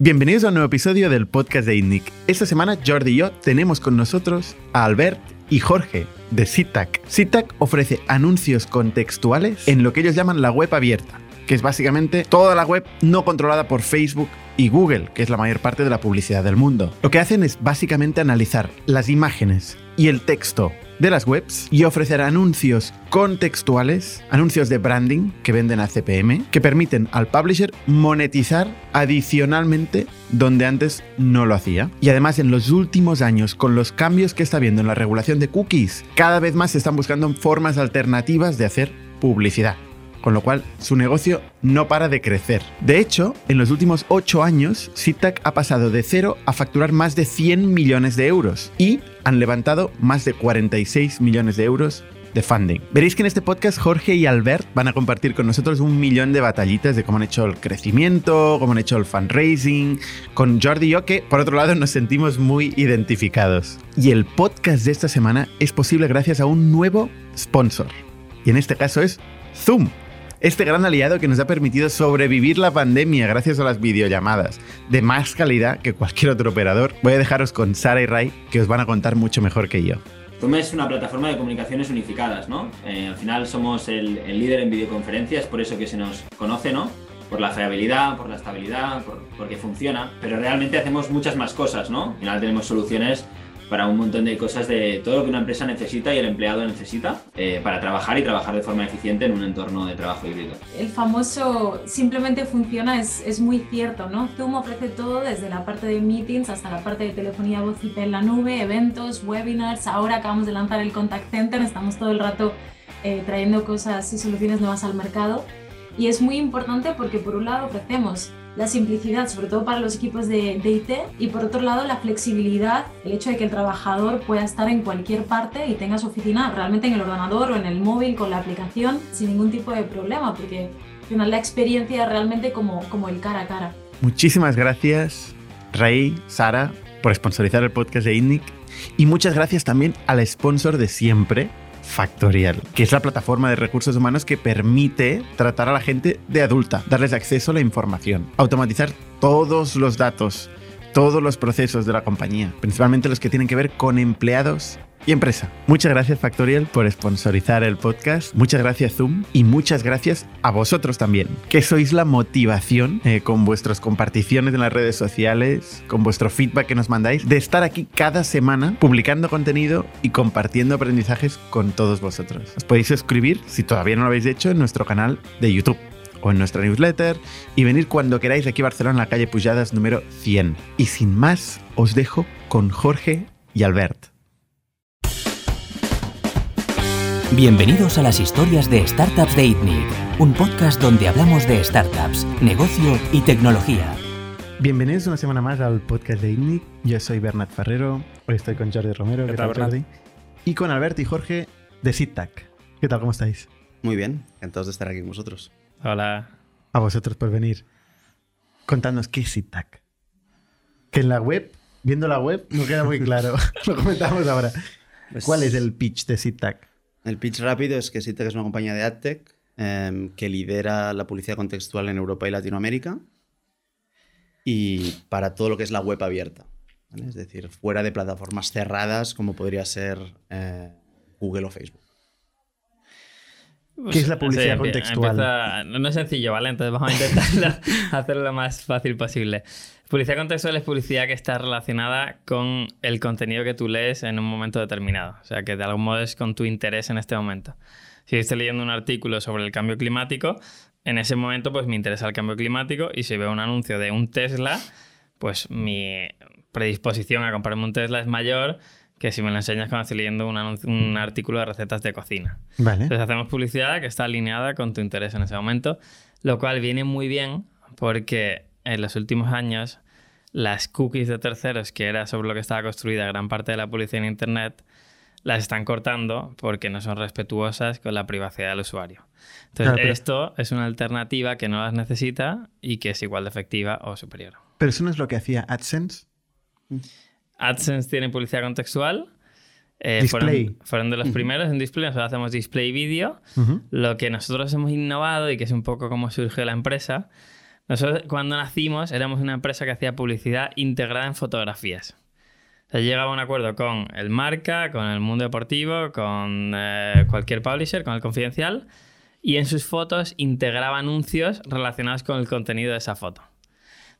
Bienvenidos a un nuevo episodio del podcast de INNIC. Esta semana Jordi y yo tenemos con nosotros a Albert y Jorge de SITAC. SITAC ofrece anuncios contextuales en lo que ellos llaman la web abierta, que es básicamente toda la web no controlada por Facebook y Google, que es la mayor parte de la publicidad del mundo. Lo que hacen es básicamente analizar las imágenes y el texto de las webs y ofrecer anuncios contextuales, anuncios de branding que venden a CPM, que permiten al publisher monetizar adicionalmente donde antes no lo hacía. Y además en los últimos años, con los cambios que está habiendo en la regulación de cookies, cada vez más se están buscando formas alternativas de hacer publicidad con lo cual su negocio no para de crecer. De hecho, en los últimos 8 años, SITAC ha pasado de cero a facturar más de 100 millones de euros y han levantado más de 46 millones de euros de funding. Veréis que en este podcast Jorge y Albert van a compartir con nosotros un millón de batallitas de cómo han hecho el crecimiento, cómo han hecho el fundraising, con Jordi y yo que por otro lado nos sentimos muy identificados. Y el podcast de esta semana es posible gracias a un nuevo sponsor. Y en este caso es Zoom este gran aliado que nos ha permitido sobrevivir la pandemia gracias a las videollamadas de más calidad que cualquier otro operador. Voy a dejaros con Sara y Ray que os van a contar mucho mejor que yo. Zoom es una plataforma de comunicaciones unificadas, ¿no? Eh, al final somos el, líder en videoconferencias, por eso que se nos conoce, ¿no? Por la fiabilidad, por la estabilidad, por, porque funciona, pero realmente hacemos muchas más cosas, ¿no? Al final tenemos soluciones para un montón de cosas de todo lo que una empresa necesita y el empleado necesita eh, para trabajar y trabajar de forma eficiente en un entorno de trabajo híbrido. El famoso simplemente funciona es, es muy cierto, ¿no? Zoom ofrece todo desde la parte de meetings hasta la parte de telefonía voz IP en la nube, eventos, webinars, ahora acabamos de lanzar el contact center, estamos todo el rato eh, trayendo cosas y soluciones nuevas al mercado y es muy importante porque por un lado ofrecemos la simplicidad, sobre todo para los equipos de, IT, y por otro lado la flexibilidad, el hecho de que el trabajador pueda estar en cualquier parte y tenga su oficina realmente en el ordenador o en el móvil con la aplicación sin ningún tipo de problema, porque al final la experiencia realmente como, como el cara a cara. Muchísimas gracias, Ray, Sara, por sponsorizar el podcast de INNIC. Y muchas gracias también al sponsor de siempre, Factorial, que es la plataforma de recursos humanos que permite tratar a la gente de adulta, darles acceso a la información, automatizar todos los datos, todos los procesos de la compañía, principalmente los que tienen que ver con empleados y empresa. Muchas gracias Factorial por sponsorizar el podcast, muchas gracias Zoom y muchas gracias a vosotros también, que sois la motivación eh, con vuestras comparticiones en las redes sociales, con vuestro feedback que nos mandáis, de estar aquí cada semana publicando contenido y compartiendo aprendizajes con todos vosotros. Os podéis suscribir, si todavía no lo habéis hecho, en nuestro canal de YouTube o en nuestra newsletter y venir cuando queráis aquí a Barcelona en la calle Pujadas número 100. Y sin más, os dejo con Jorge y Albert. Bienvenidos a las historias de Startups de ITNIC, un podcast donde hablamos de startups, negocio y tecnología. Bienvenidos una semana más al podcast de ITNIC. Yo soy Bernat Ferrero, hoy estoy con Jordi Romero, ¿Qué, tal, Jordi? Y con Albert y Jorge de SITAC. ¿Qué tal, cómo estáis? Muy bien, encantados de estar aquí con vosotros. Hola. A vosotros por venir. Contadnos qué es SITAC. Que en la web, viendo la web, no queda muy claro. Lo comentamos ahora. Pues ¿Cuál es el pitch de SITAC? El pitch rápido es que SITEC es una compañía de AdTech em, que lidera la publicidad contextual en Europa y Latinoamérica y para todo lo que es la web abierta. Es decir, fuera de plataformas cerradas como podría ser eh, Google o Facebook. ¿Qué es la publicidad contextual? no es sencillo, ¿vale? Entonces vamos a intentar hacerlo lo más fácil posible. Publicidad contextual es publicidad que está relacionada con el contenido que tú lees en un momento determinado. O sea, que de algún modo es con tu interés en este momento. Si estoy leyendo un artículo sobre el cambio climático, en ese momento pues me interesa el cambio climático y si veo un anuncio de un Tesla, pues mi predisposición a comprarme un Tesla es mayor que si me lo enseñas cuando estoy leyendo un, artículo de recetas de cocina. Vale. Entonces hacemos publicidad que está alineada con tu interés en ese momento, lo cual viene muy bien porque en los últimos años las cookies de terceros, que era sobre lo que estaba construida gran parte de la publicidad en Internet, las están cortando porque no son respetuosas con la privacidad del usuario. Entonces, esto es una alternativa que no las necesita y que es igual de efectiva o superior. Pero eso no es lo que hacía AdSense. AdSense tiene publicidad contextual. Eh, display. Fueron, de los primeros en display. Nosotros hacemos display vídeo. Lo que nosotros hemos innovado y que es un poco como surgió la empresa Nosotros cuando nacimos éramos una empresa que hacía publicidad integrada en fotografías. O sea, llegaba a un acuerdo con el marca, con el mundo deportivo, con eh, cualquier publisher, con el confidencial, y en sus fotos integraba anuncios relacionados con el contenido de esa foto.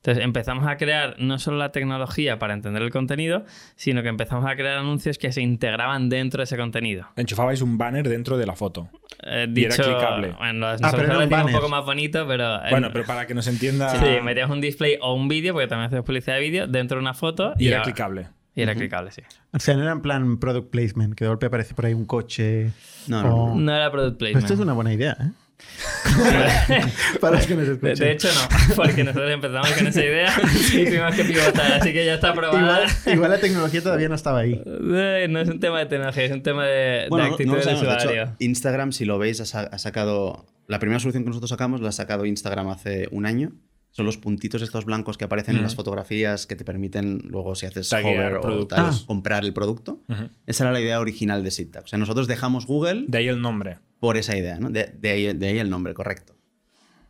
Entonces empezamos a crear no solo la tecnología para entender el contenido, sino que empezamos a crear anuncios que se integraban dentro de ese contenido. Enchufabais un banner dentro de la foto. Eh, Y era clicable. Bueno, Ah, nosotros pero era lo un poco más bonito, pero... en- Bueno, pero para que nos entienda. Sí, metías un display o un vídeo, porque también hacemos publicidad de vídeo, dentro de una foto. y era clicable. Y era clicable, sí. O sea, no era en plan product placement, que de golpe aparece por ahí un coche. No, no, o- No era product Pero placement. esto es una buena idea, ¿eh? Para los que nos de, escuchen. de hecho, no, porque nosotros empezamos con esa idea y tuvimos que pivotar, así que ya está aprobada. igual, igual la tecnología todavía no estaba ahí. No es un tema de tecnología, es un tema de, de Bueno, no- actitud no lo del sabemos. De usuario. hecho, Instagram, si lo veis, ha, ha sacado. La primera solución que nosotros sacamos la ha sacado Instagram hace un año. Son los puntitos estos blancos que aparecen en las fotografías que te permiten luego, si haces Taguear hover o tal, Ah. comprar el producto. Esa era la idea original de. O sea, nosotros dejamos Google De ahí el nombre. por esa idea, ¿no? De, de ahí, de ahí el nombre, correcto.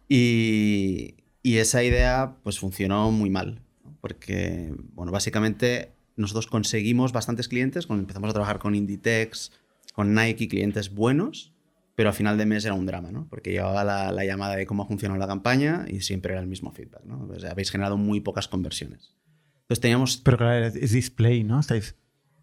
Y, y esa idea, pues funcionó muy mal. ¿no? Porque, bueno, básicamente nosotros conseguimos bastantes clientes, cuando empezamos a trabajar con Inditex, con Nike, clientes buenos, pero a final de mes era un drama, ¿no? Porque llevaba la, la llamada de cómo ha funcionado la campaña y siempre era el mismo feedback, ¿no? Sea, habéis generado muy pocas conversiones. Entonces teníamos Pero claro, es- display, ¿no? Estáis,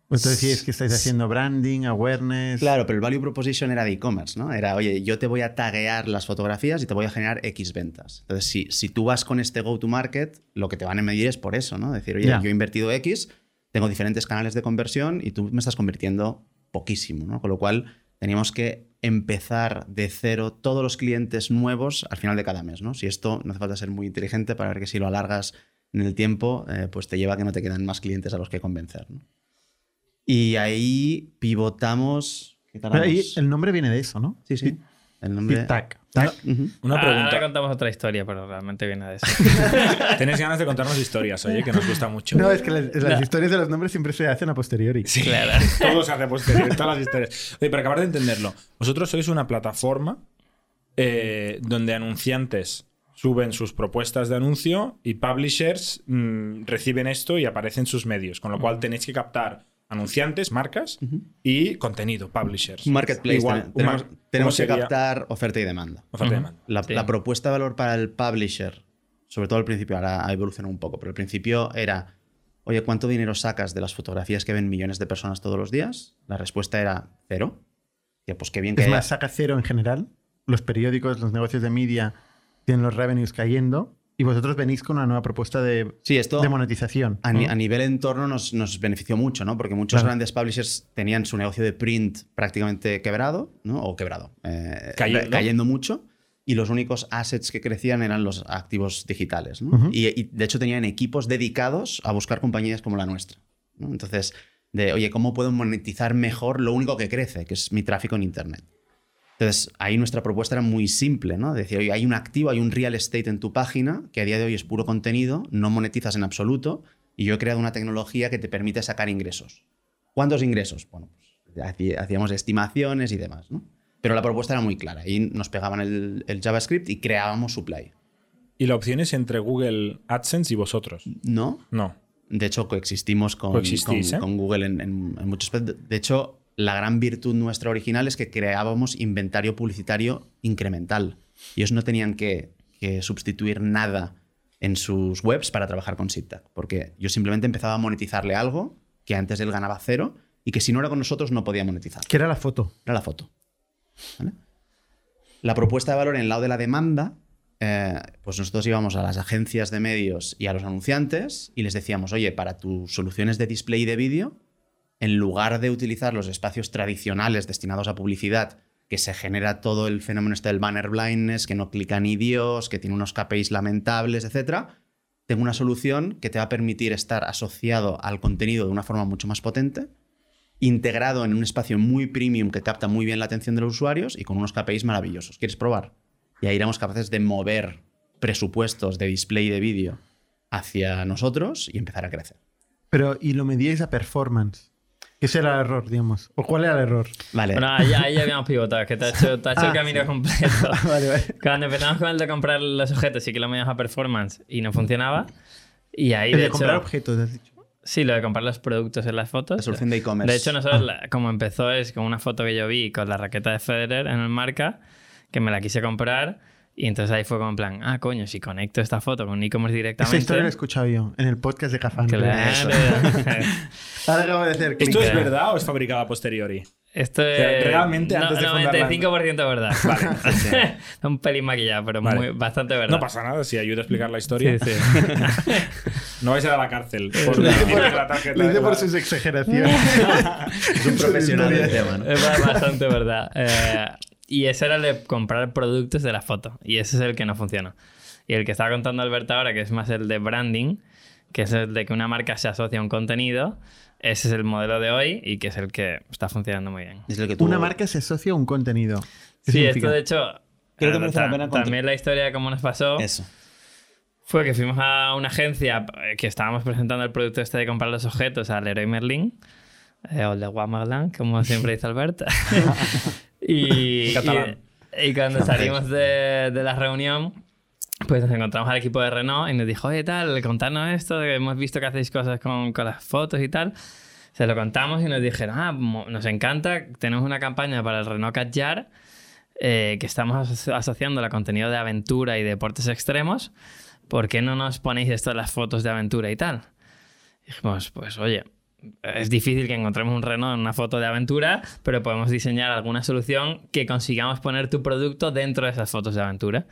entonces sí es que estáis haciendo branding, awareness. Claro, pero el value proposition era de e-commerce, ¿no? Era, oye, yo te voy a taguear las fotografías y te voy a generar X ventas. Entonces, si, si tú vas con este go-to-market, lo que te van a medir es por eso, ¿no? Decir, oye, Ya. yo he invertido X, tengo diferentes canales de conversión y tú me estás convirtiendo poquísimo, ¿no? Con lo cual, teníamos que empezar de cero todos los clientes nuevos al final de cada mes, ¿no? Si esto no hace falta ser muy inteligente para ver que si lo alargas en el tiempo, eh, pues te lleva a que no te quedan más clientes a los que convencer, ¿no? Y ahí pivotamos. ¿qué Pero ahí tardamos? el nombre viene de eso, ¿no? Sí, sí. El nombre. Tac. Una, Ahora- pregunta. Ahora contamos otra historia, pero realmente viene de eso. Tenéis ganas de contarnos historias, oye, que nos gusta mucho. No, es que las, las No. historias de los nombres siempre se hacen a posteriori. Sí, Claro. todo se hace posterior, todas las historias. Oye, pero acabar de entenderlo. Vosotros sois una plataforma eh, donde anunciantes suben sus propuestas de anuncio y publishers mm, reciben esto y aparecen en sus medios. Con lo cual tenéis que captar anunciantes, marcas y contenido, publishers. Marketplace. Igual, tenemos mar- tenemos ¿cómo que captar oferta y demanda. Oferta y Ujú. demanda. La, Sí. la propuesta de valor para el publisher, sobre todo al principio, ahora ha evolucionado un poco, pero al principio era, oye, ¿cuánto dinero sacas de las fotografías que ven millones de personas todos los días? La respuesta era cero. Ya, pues qué bien que Es haya- más, saca cero en general. Los periódicos, los negocios de media tienen los revenues cayendo y vosotros venís con una nueva propuesta de, Sí, esto de monetización. a, ni- a nivel entorno nos, nos benefició mucho, ¿no? Porque muchos Claro. grandes publishers tenían su negocio de print prácticamente quebrado, ¿no? O quebrado, eh, Cayendo. cayendo mucho. Y los únicos assets que crecían eran los activos digitales, y, y, de hecho tenían equipos dedicados a buscar compañías como la nuestra. ¿no? Entonces, de, oye, ¿cómo puedo monetizar mejor lo único que crece, que es mi tráfico en Internet? Entonces, ahí nuestra propuesta era muy simple, ¿no? Decir, oye, hay un activo, hay un real estate en tu página que a día de hoy es puro contenido, no monetizas en absoluto, y yo he creado una tecnología que te permite sacar ingresos. ¿Cuántos ingresos? Bueno, pues hacía- hacíamos estimaciones y demás, ¿no? Pero la propuesta era muy clara. Ahí nos pegaban el, el JavaScript y creábamos supply. Y la opción es entre Google AdSense y vosotros. ¿No? No. De hecho, coexistimos con, ¿eh? con Google en, en- en muchos. De hecho, la gran virtud nuestra original es que creábamos inventario publicitario incremental. Y ellos no tenían que, que sustituir nada en sus webs para trabajar con SITAC. Porque yo simplemente empezaba a monetizarle algo que antes él ganaba cero y que si no era con nosotros no podía monetizar. Que era la foto. Era la foto. ¿Vale? La propuesta de valor en el lado de la demanda, eh, pues nosotros íbamos a las agencias de medios y a los anunciantes y les decíamos, oye, para tus soluciones de display y de vídeo, en lugar de utilizar los espacios tradicionales destinados a publicidad, que se genera todo el fenómeno este del banner blindness, que no clica ni Dios, que tiene unos KPIs lamentables, etc., tengo una solución que te va a permitir estar asociado al contenido de una forma mucho más potente integrado en un espacio muy premium que capta muy bien la atención de los usuarios y con unos KPIs maravillosos. ¿Quieres probar? Y ahí éramos capaces de mover presupuestos de display y de vídeo hacia nosotros y empezar a crecer. Pero, ¿y lo medíais a performance? ¿Qué será el error, digamos? ¿O cuál era el error? Vale. Bueno, ahí, ahí habíamos pivotado, que te ha hecho, te ha hecho Ah, el camino sí. completo. vale, vale. Cuando empezamos con el de comprar los objetos, sí que lo medíamos a performance y no funcionaba. Y ahí, El de de hecho, comprar objetos, has dicho. sí, lo de comprar los productos en las la fotos. solución de e-commerce. De hecho, nosotros, la- como empezó, es con una foto que yo vi con la raqueta de Federer en el marca, que me la quise comprar. Y entonces ahí fue como en plan, ah, coño, si conecto esta foto con e-commerce Esa directamente. historia la he escuchado yo en el podcast de Cafán. Claro. Ahora de hacer. ¿Esto es verdad o es fabricado a posteriori? Esto sea, es. realmente no, antes de fundar la- 95% verdad. Vale. Un pelín maquillado, pero Vale. muy, bastante verdad. No pasa nada si ayuda a explicar la historia. Sí, sí. No vais a ir a la cárcel. Por por- la tarjeta lo hice por la- sus exageraciones. es un profesional del tema, ¿no? Es ba- bastante verdad. Eh, y ese era el de comprar productos de la foto. Y ese es el que no funciona. Y el que estaba contando Alberto ahora, que es más el de branding, que es el de que una marca se asocia a un contenido, ese es el modelo de hoy y que es el que está funcionando muy bien. Es el que tú... Una marca se asocia a un contenido. ¿Qué Sí, significa? esto de hecho. Creo que eh, merece la pena contar. También la historia de cómo nos pasó Eso. fue que fuimos a una agencia eh, que estábamos presentando el producto este de comprar los objetos al Leroy Merlin, eh, o el de Guamarlan, como siempre dice Albert. y, Catalán. y, y cuando salimos de, de la reunión, pues nos encontramos al equipo de Renault y nos dijo, oye, tal, contadnos esto, que hemos visto que hacéis cosas con, con las fotos y tal. Se lo contamos y nos dijeron, ah, nos encanta, tenemos una campaña para el Renault Kadjar eh, que estamos aso- asociando a contenido de aventura y deportes extremos. ¿Por qué no nos ponéis esto en las fotos de aventura y tal? Dijimos, pues oye, es difícil que encontremos un Renault en una foto de aventura, pero podemos diseñar alguna solución que consigamos poner tu producto dentro de esas fotos de aventura.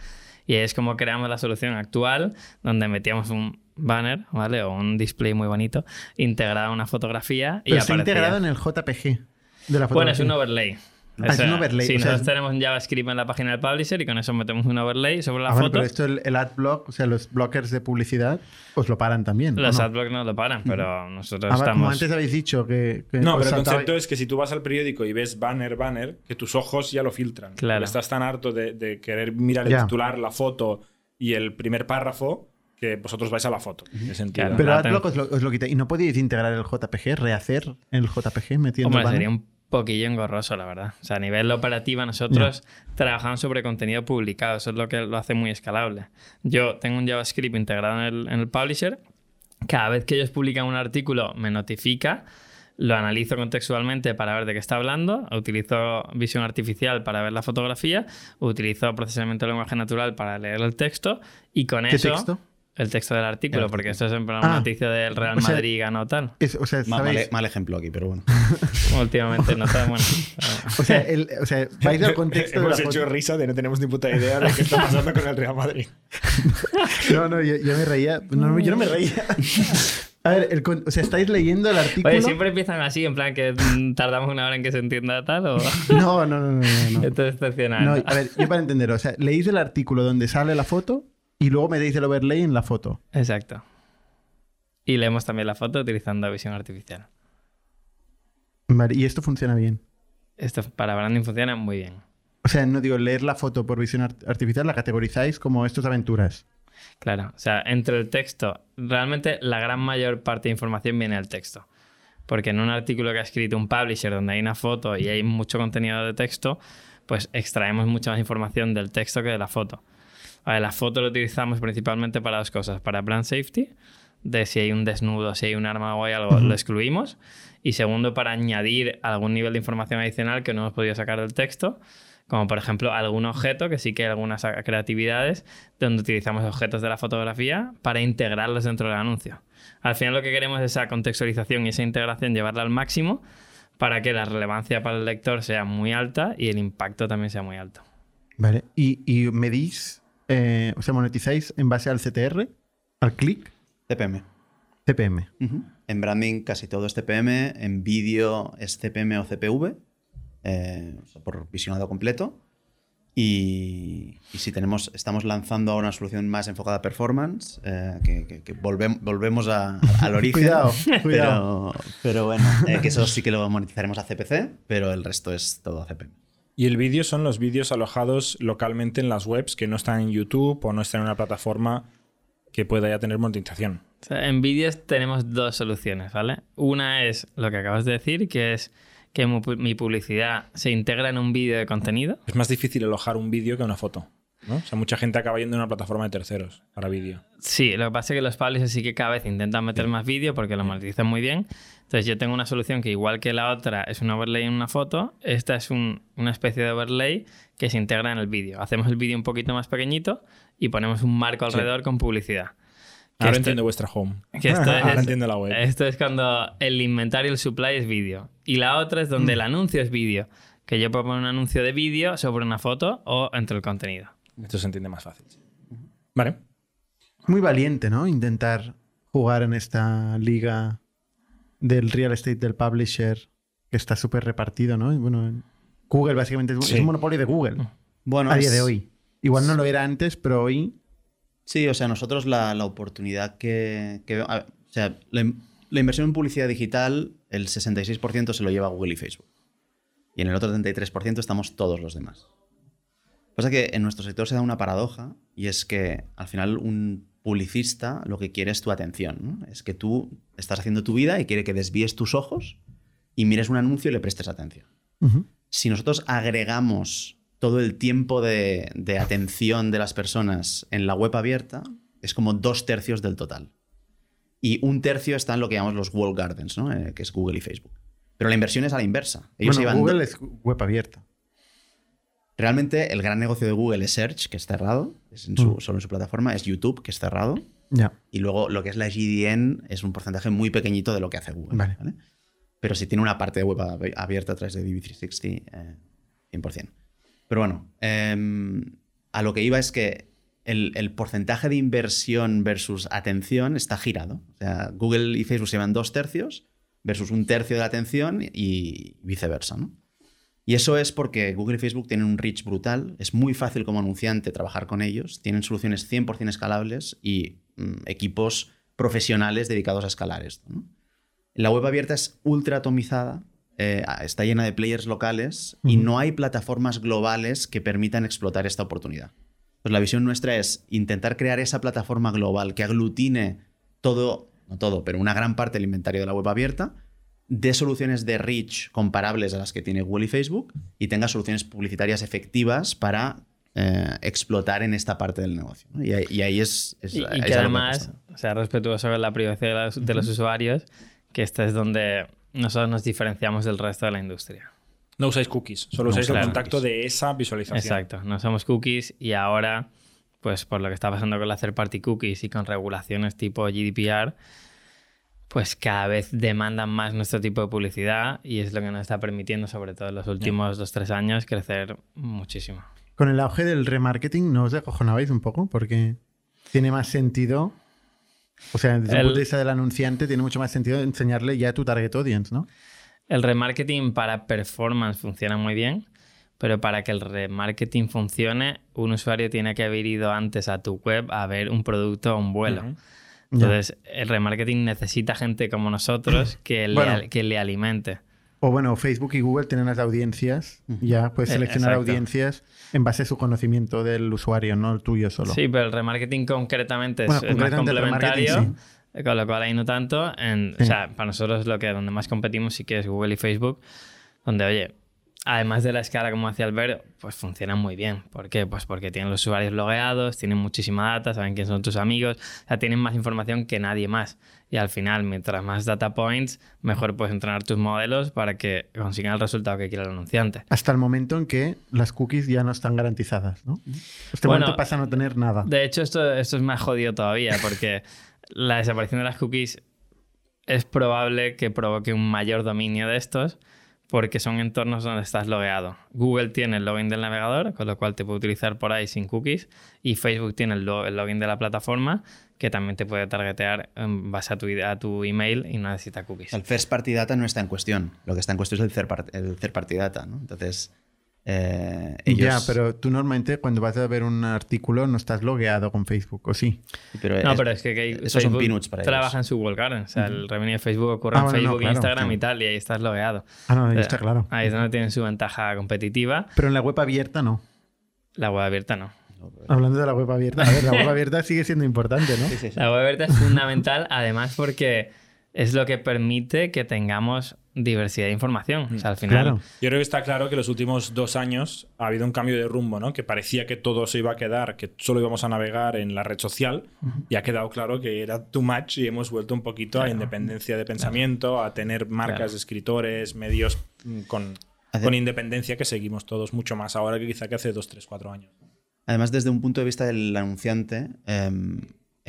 Y es como creamos la solución actual, donde metíamos un banner, ¿vale? O un display muy bonito, integrado a una fotografía y Pero está aparecía- integrado en el JPG de la fotografía. Bueno, es un overlay. Ah, es un overlay, Sí, o sea, nosotros es- tenemos un JavaScript en la página del publisher y con eso metemos un overlay sobre la Ah, bueno, foto. pero esto el, el adblock, o sea, los blockers de publicidad, os lo paran también. ¿o Los no? adblocks no lo paran, pero nosotros Ah, va- Como estamos... antes habéis dicho que. que No, pero el saltaba- concepto es que si tú vas al periódico y ves banner, banner, que tus ojos ya lo filtran. Claro. Estás tan harto de, de querer mirar el Ya. titular, la foto y el primer párrafo que vosotros vais a la foto. Claro. Pero adblock os lo, os lo quita. ¿Y no podíais integrar el JPG, rehacer el JPG metiendo Hombre, sería un poquillo engorroso, la verdad. O sea, a nivel operativo nosotros trabajamos sobre contenido publicado. Eso es lo que lo hace muy escalable. Yo tengo un JavaScript integrado en el, en el publisher. Cada vez que ellos publican un artículo me notifica. Lo analizo contextualmente para ver de qué está hablando. Utilizo visión artificial para ver la fotografía. Utilizo procesamiento de lenguaje natural para leer el texto. Y con ¿Qué eso... texto? El texto del artículo, porque esto es en plan una Ah. noticia del Real O sea, Madrid ganó tal. Es- o sea, Ma- Mal, mal ejemplo aquí, pero bueno. Últimamente no está bueno. O sea, el- o sea, vais al contexto de la Hemos hecho foto. risa de no tenemos ni puta idea de qué está pasando con el Real Madrid. No, no, yo, yo me reía. No, yo no me reía. A ver, el o sea, estáis leyendo el artículo. Oye, siempre empiezan así, en plan que mm, tardamos una hora en que se entienda tal o... No, no, no, no. no, no. Esto es excepcional. No, a ver, yo para entender, o sea, leéis el artículo donde sale la foto y luego metéis el overlay en la foto. Exacto. Y leemos también la foto utilizando visión artificial. Vale, y esto funciona bien. Esto para branding funciona muy bien. O sea, no digo leer la foto por visión art- artificial, la categorizáis como estos aventuras. Claro, o sea, entre el texto, realmente la gran mayor parte de información viene del texto. Porque en un artículo que ha escrito un publisher donde hay una foto y hay mucho contenido de texto, pues extraemos mucha más información del texto que de la foto. Vale, la foto lo utilizamos principalmente para dos cosas. Para brand safety, de si hay un desnudo, si hay un arma o hay algo, lo excluimos. Y segundo, para añadir algún nivel de información adicional que no hemos podido sacar del texto, como por ejemplo algún objeto, que sí que hay algunas creatividades donde utilizamos objetos de la fotografía para integrarlos dentro del anuncio. Al final lo que queremos es esa contextualización y esa integración llevarla al máximo para que la relevancia para el lector sea muy alta y el impacto también sea muy alto. Vale. Y, y medís, eh, o sea, monetizáis en base al CTR, al clic, CPM. CPM. En branding casi todo es CPM, en vídeo es CPM o CPV, eh, por visionado completo. Y, y si tenemos, estamos lanzando ahora una solución más enfocada a performance, eh, que, que- que volvem- volvemos a- al origen. Cuidado, cuidado. Pero, pero bueno, eh, que eso sí que lo monetizaremos a CPC, pero el resto es todo a CPM. Y el vídeo son los vídeos alojados localmente en las webs que no están en YouTube o no están en una plataforma que pueda ya tener monetización. O sea, en vídeos tenemos dos soluciones, ¿vale? Una es lo que acabas de decir, que es que mi publicidad se integra en un vídeo de contenido. Es más difícil alojar un vídeo que una foto. ¿No? O sea, mucha gente acaba yendo a una plataforma de terceros para vídeo. Sí, lo que pasa es que los publishers sí que cada vez intentan meter más vídeo porque lo monetizan muy bien. Entonces yo tengo una solución que igual que la otra es un overlay en una foto, esta es un- una especie de overlay que se integra en el vídeo. Hacemos el vídeo un poquito más pequeñito y ponemos un marco alrededor con publicidad. Que Ahora esto- entiendo vuestra home. que esto Ahora es- entiendo la web. Esto es cuando el inventario, el supply es vídeo. Y la otra es Mm. donde el anuncio es vídeo. Que yo puedo poner un anuncio de vídeo sobre una foto o entre el contenido. Esto se entiende más fácil. Vale. Muy valiente, ¿no? Intentar jugar en esta liga del real estate del publisher que está súper repartido, ¿no? Bueno, Google básicamente es, Sí. es un monopolio de Google Bueno, a día es- de hoy. Igual no lo era antes, pero hoy Sí, o sea, nosotros la, la oportunidad que, que o sea, la, la inversión en publicidad digital, el 66% se lo lleva Google y Facebook. Y en el otro 33% estamos todos los demás. Pasa que en nuestro sector se da una paradoja y es que al final un publicista lo que quiere es tu atención. ¿no? Es que tú estás haciendo tu vida y quiere que desvíes tus ojos y mires un anuncio y le prestes atención si nosotros agregamos todo el tiempo de, de atención de las personas en la web abierta, es como dos tercios del total. Y un tercio está en lo que llamamos los wall gardens, ¿no? Eh, que es Google y Facebook. Pero la inversión es a la inversa. Ellos Bueno, llevan- Google es web abierta. Realmente el gran negocio de Google es Search, que es cerrado, es en su- Mm. solo en su plataforma, es YouTube, que es cerrado, y luego lo que es la GDN es un porcentaje muy pequeñito de lo que hace Google. Vale. ¿vale? Pero si tiene una parte de web ab- abierta a través de DV360, eh, 100%. Pero bueno, em, a lo que iba es que el, el porcentaje de inversión versus atención está girado. O sea, Google y Facebook se llevan dos tercios versus un tercio de la atención y viceversa. ¿no? Y eso es porque Google y Facebook tienen un reach brutal, es muy fácil como anunciante trabajar con ellos, tienen soluciones 100% escalables y mm, equipos profesionales dedicados a escalar esto. ¿no? La web abierta es ultra atomizada, eh, está llena de players locales y no hay plataformas globales que permitan explotar esta oportunidad. Pues la visión nuestra es intentar crear esa plataforma global que aglutine todo, no todo, pero una gran parte del inventario de la web abierta, de soluciones de reach comparables a las que tiene Google y Facebook y tenga soluciones publicitarias efectivas para eh, explotar en esta parte del negocio. ¿no? Y, ahí- y ahí es... es- Y, y es que además sea respetuoso con la privacidad de los, de los usuarios, que esta es donde nosotros nos diferenciamos del resto de la industria. No usáis cookies, solo No usáis usamos el contacto cookies. de esa visualización. Exacto, no somos cookies y ahora, pues por lo que está pasando con la third party cookies y con regulaciones tipo GDPR, pues cada vez demandan más nuestro tipo de publicidad y es lo que nos está permitiendo, sobre todo en los últimos dos, tres años, crecer muchísimo. Con el auge del remarketing, ¿no os acojonabais un poco? Porque tiene más sentido. O sea, desde el El- punto de vista del anunciante, tiene mucho más sentido enseñarle ya a tu target audience, ¿no? El remarketing para performance funciona muy bien, pero para que el remarketing funcione, un usuario tiene que haber ido antes a tu web a ver un producto o un vuelo. Entonces, el remarketing necesita gente como nosotros que, le, Bueno. que le alimente. O bueno, Facebook y Google tienen las audiencias. Ya puedes Eh, seleccionar exacto. audiencias en base a su conocimiento del usuario, no el tuyo solo. Sí, pero el remarketing concretamente es, Bueno, es más concretamente el complementario, remarketing, con lo cual ahí no tanto. En- Sí. O sea, para nosotros lo que donde más competimos sí que es Google y Facebook, donde, oye, además de la escala, como decía Albert, pues funcionan muy bien. ¿Por qué? Pues porque tienen los usuarios logueados, tienen muchísima data, saben quién son tus amigos, o sea, tienen más información que nadie más. Y al final, mientras más data points, mejor puedes entrenar tus modelos para que consigan el resultado que quiere el anunciante. Hasta el momento en que las cookies ya no están garantizadas, ¿no? Este Bueno, momento pasa a no tener nada. De hecho, esto, esto es más jodido todavía, porque la desaparición de las cookies es probable que provoque un mayor dominio de estos, porque son entornos donde estás logueado. Google tiene el login del navegador, con lo cual te puede utilizar por ahí sin cookies, y Facebook tiene el, lo- el login de la plataforma, que también te puede targetear en base a tu, email y no necesita cookies. El first party data no está en cuestión. Lo que está en cuestión es el third, part- el third party data. ¿no? Entonces, eh, ellos... Ya, pero tú normalmente cuando vas a ver un artículo no estás logueado con Facebook, ¿o sí? pero No, es- pero es que, que esos son peanuts para ellos. trabaja en su wall garden. O sea, el revenue de Facebook ocurre Ah, en bueno, no, Facebook, claro, Instagram claro. y tal, y ahí estás logueado. Ah, no, ahí está claro. Ahí es donde tienen su ventaja competitiva. Pero en la web abierta no. La web abierta no. Hablando de la web abierta, a ver, la web abierta sigue siendo importante, ¿no? Sí, sí, sí. La web abierta es fundamental, además porque es lo que permite que tengamos diversidad de información. O sea, al final, Claro. Yo creo que está claro que los últimos dos años ha habido un cambio de rumbo, ¿no? Que parecía que todo se iba a quedar, que solo íbamos a navegar en la red social y ha quedado claro que era too much y hemos vuelto un poquito a independencia de pensamiento, a tener marcas, Claro. escritores, medios mm, con, Hace- con independencia que seguimos todos mucho más ahora que quizá que hace dos, tres, cuatro años. Además, desde un punto de vista del anunciante, em,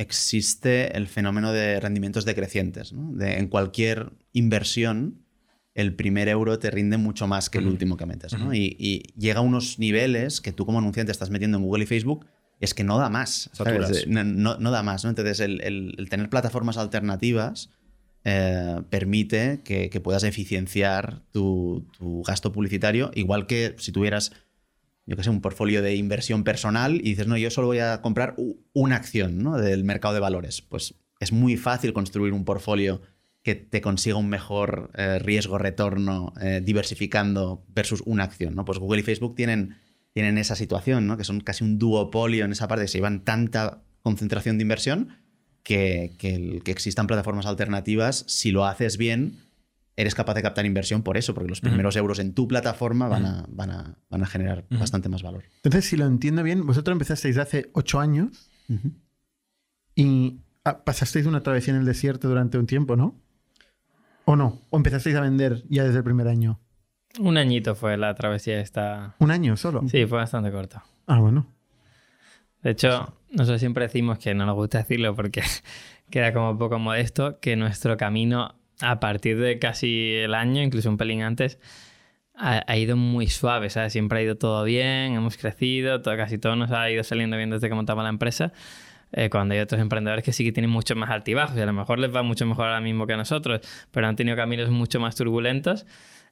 existe el fenómeno de rendimientos decrecientes. ¿no? De- en cualquier inversión, el primer euro te rinde mucho más que el último que metes. ¿no? y, y llega a unos niveles que tú como anunciante estás metiendo en Google y Facebook, es que no da más. No, no- no da más. ¿no? Entonces, el, el- el tener plataformas alternativas eh, permite que, que puedas eficienciar tu, tu gasto publicitario, igual que si tuvieras yo que sé, un portfolio de inversión personal y dices, no, yo solo voy a comprar una acción ¿no? del mercado de valores. Pues es muy fácil construir un portfolio que te consiga un mejor eh, riesgo-retorno eh, diversificando versus una acción. ¿no? Pues Google y Facebook tienen, tienen esa situación, ¿no? que son casi un duopolio en esa parte, que se llevan tanta concentración de inversión que, que el que existan plataformas alternativas, si lo haces bien, eres capaz de captar inversión por eso, porque los primeros euros en tu plataforma van a, van a, van a generar bastante más valor. Entonces, si lo entiendo bien, vosotros empezasteis hace ocho años y ah, pasasteis una travesía en el desierto durante un tiempo, ¿no? ¿O no? ¿O empezasteis a vender ya desde el primer año? un añito fue la travesía esta. ¿Un año solo? Sí, fue bastante corto. Ah, bueno. De hecho, nosotros siempre decimos que no nos gusta decirlo porque queda como un poco modesto, que nuestro camino a partir de casi el año, incluso un pelín antes, ha, ha ido muy suave, ¿sabes? Siempre ha ido todo bien, hemos crecido, todo, casi todo nos ha ido saliendo bien desde que montamos la empresa. Eh, cuando hay otros emprendedores que sí que tienen mucho más altibajos y a lo mejor les va mucho mejor ahora mismo que a nosotros, pero han tenido caminos mucho más turbulentos.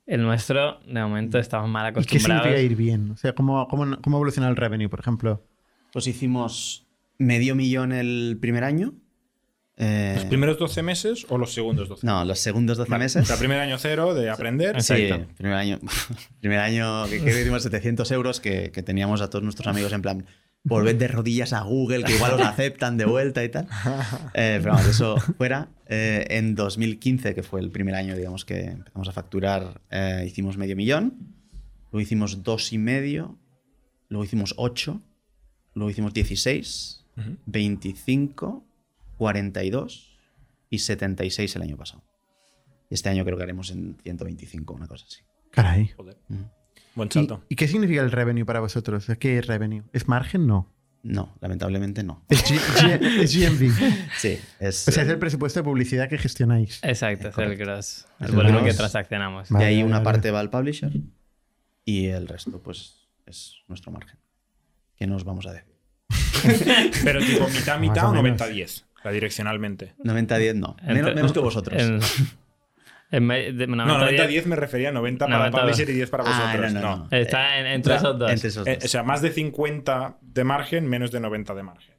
El nuestro, de momento, estamos mal ¿Y qué acostumbrados. significa ir bien? O sea, ¿cómo, cómo, cómo evoluciona el revenue, por ejemplo? Pues hicimos medio millón el primer año. Eh, ¿Los primeros 12 meses o los segundos 12? no, los segundos 12 Vale. meses. O sea, primer año cero de aprender. Sí, Exacto. primer año, primer año que, que dimos 700 euros que, que teníamos a todos nuestros amigos en plan, volved de rodillas a Google, que igual os aceptan de vuelta y tal. Eh, pero vamos, eso fuera. Eh, en 2015, que fue el primer año, digamos, que empezamos a facturar, eh, hicimos medio millón, luego hicimos dos y medio, luego hicimos ocho, luego hicimos 16, 25, 42 y 76 el año pasado. Y este año creo que haremos en 125, una cosa así. Caray. Joder. Buen ¿Y, salto. y qué significa el revenue para vosotros? ¿Qué es revenue? ¿Es margen? No. No, lamentablemente no. Es, G- G- es GMV. Sí, es. O sea, es el presupuesto de publicidad que gestionáis. Exacto, es el gross, el El volumen que transaccionamos. de Vale, ahí vale, una vale. parte va al publisher y el resto, pues, es nuestro margen. Que nos vamos a decir. Pero tipo mitad, mitad o o menos. 90-10. O sea, direccionalmente. 90-10 no. Entre- Menos, menos que vosotros. En- en me- de- No, 90, 90-10 me refería a 90 para 90. publisher y 10 para Ah, vosotros. no, no, no. no. Está en- entre Eh, esos dos. Entre esos Eh, dos. o sea, más de 50 de margen, menos de 90 de margen.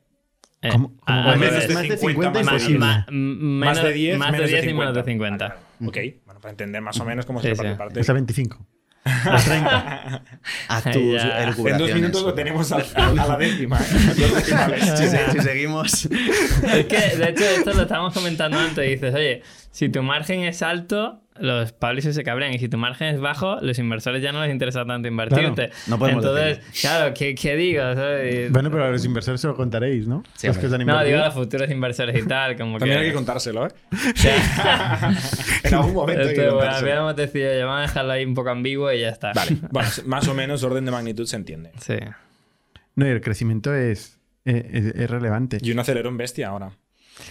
Eh, ¿Cómo- cómo a- a ser? revés. de más de 50 50 más imposible. Más menos- de 10, más de menos 10 de y menos de 50. 50. Ah, claro. Ok, bueno, para entender más o menos cómo Sí, se sí. reparte. O sea, 25. A tus Ya. En dos minutos lo tenemos al- a, la décima. ¿eh? Si, se- si seguimos. Es que, de hecho, esto lo estábamos comentando antes. Dices, oye, si tu margen es alto, los publishers se cabrean. Y si tu margen es bajo, los inversores ya no les interesa tanto invertirte. no podemos Entonces, claro, ¿qué, qué digo? ¿sabes? Bueno, pero a los inversores se lo contaréis, ¿no? Sí, los hombre. que han no, digo a los futuros inversores y tal. Como También que, hay que contárselo, ¿eh? En algún momento hay que este, bueno, contárselo. habíamos decidido, oye, vamos a dejarlo ahí un poco ambiguo y ya está. Vale, bueno, más o menos orden de magnitud se entiende. Sí. No, y el crecimiento es, es, es relevante. Y un acelerón bestia ahora.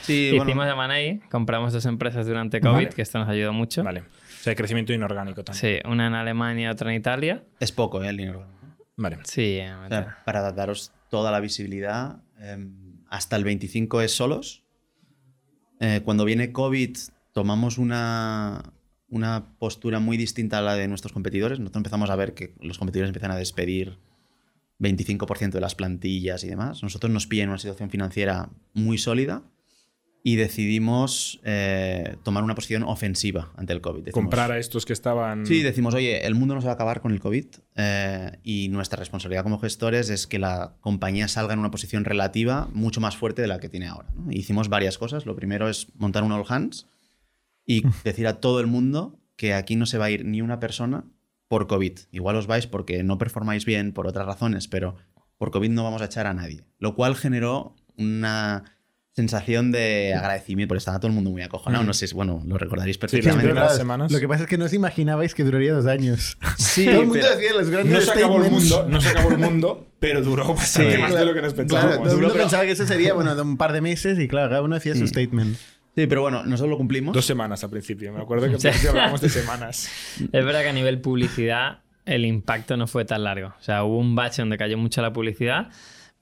Sí, Hicimos bueno. M&A, compramos dos empresas durante COVID, Vale. que esto nos ayudó mucho. Vale. O sea, crecimiento inorgánico también. Sí, una en Alemania otra en Italia. Es poco, ¿eh? El dinero. Vale. Sí, O sea, para daros toda la visibilidad, eh, hasta el 25 es solos. Eh, cuando viene COVID, tomamos una, una postura muy distinta a la de nuestros competidores. Nosotros empezamos a ver que los competidores empiezan a despedir 25% de las plantillas y demás. Nosotros nos pilla en una situación financiera muy sólida y decidimos eh, tomar una posición ofensiva ante el COVID. Decimos, Comprar a estos que estaban. Sí, decimos, oye, el mundo no se va a acabar con el COVID eh, y nuestra responsabilidad como gestores es que la compañía salga en una posición relativa mucho más fuerte de la que tiene ahora. ¿no? Hicimos varias cosas. Lo primero es montar un all hands y decir a todo el mundo que aquí no se va a ir ni una persona por COVID. Igual os vais porque no performáis bien por otras razones, pero por COVID no vamos a echar a nadie. Lo cual generó una sensación de agradecimiento, porque estaba todo el mundo muy acojonado. Mm. No sé, si- bueno, lo recordaréis Sí, perfectamente. las primeras Claro, semanas. Lo que pasa es que no os imaginabais que duraría dos años. Sí, Todo el mundo decía los grandes No se acabó el mundo, no se acabó el mundo, pero duró bastante Sí, más de lo que nos Claro, pensábamos. todo el mundo Duró, pero- pensaba que eso sería, bueno, de un par de meses y claro, cada uno hacía su Mm. statement. Sí, pero bueno, nosotros lo cumplimos. Dos semaas al principio. Me acuerdo que al Sí. principio hablábamos de semanas. Es verdad que a nivel publicidad el impacto no fue tan largo. O sea, hubo un bache donde cayó mucho la publicidad,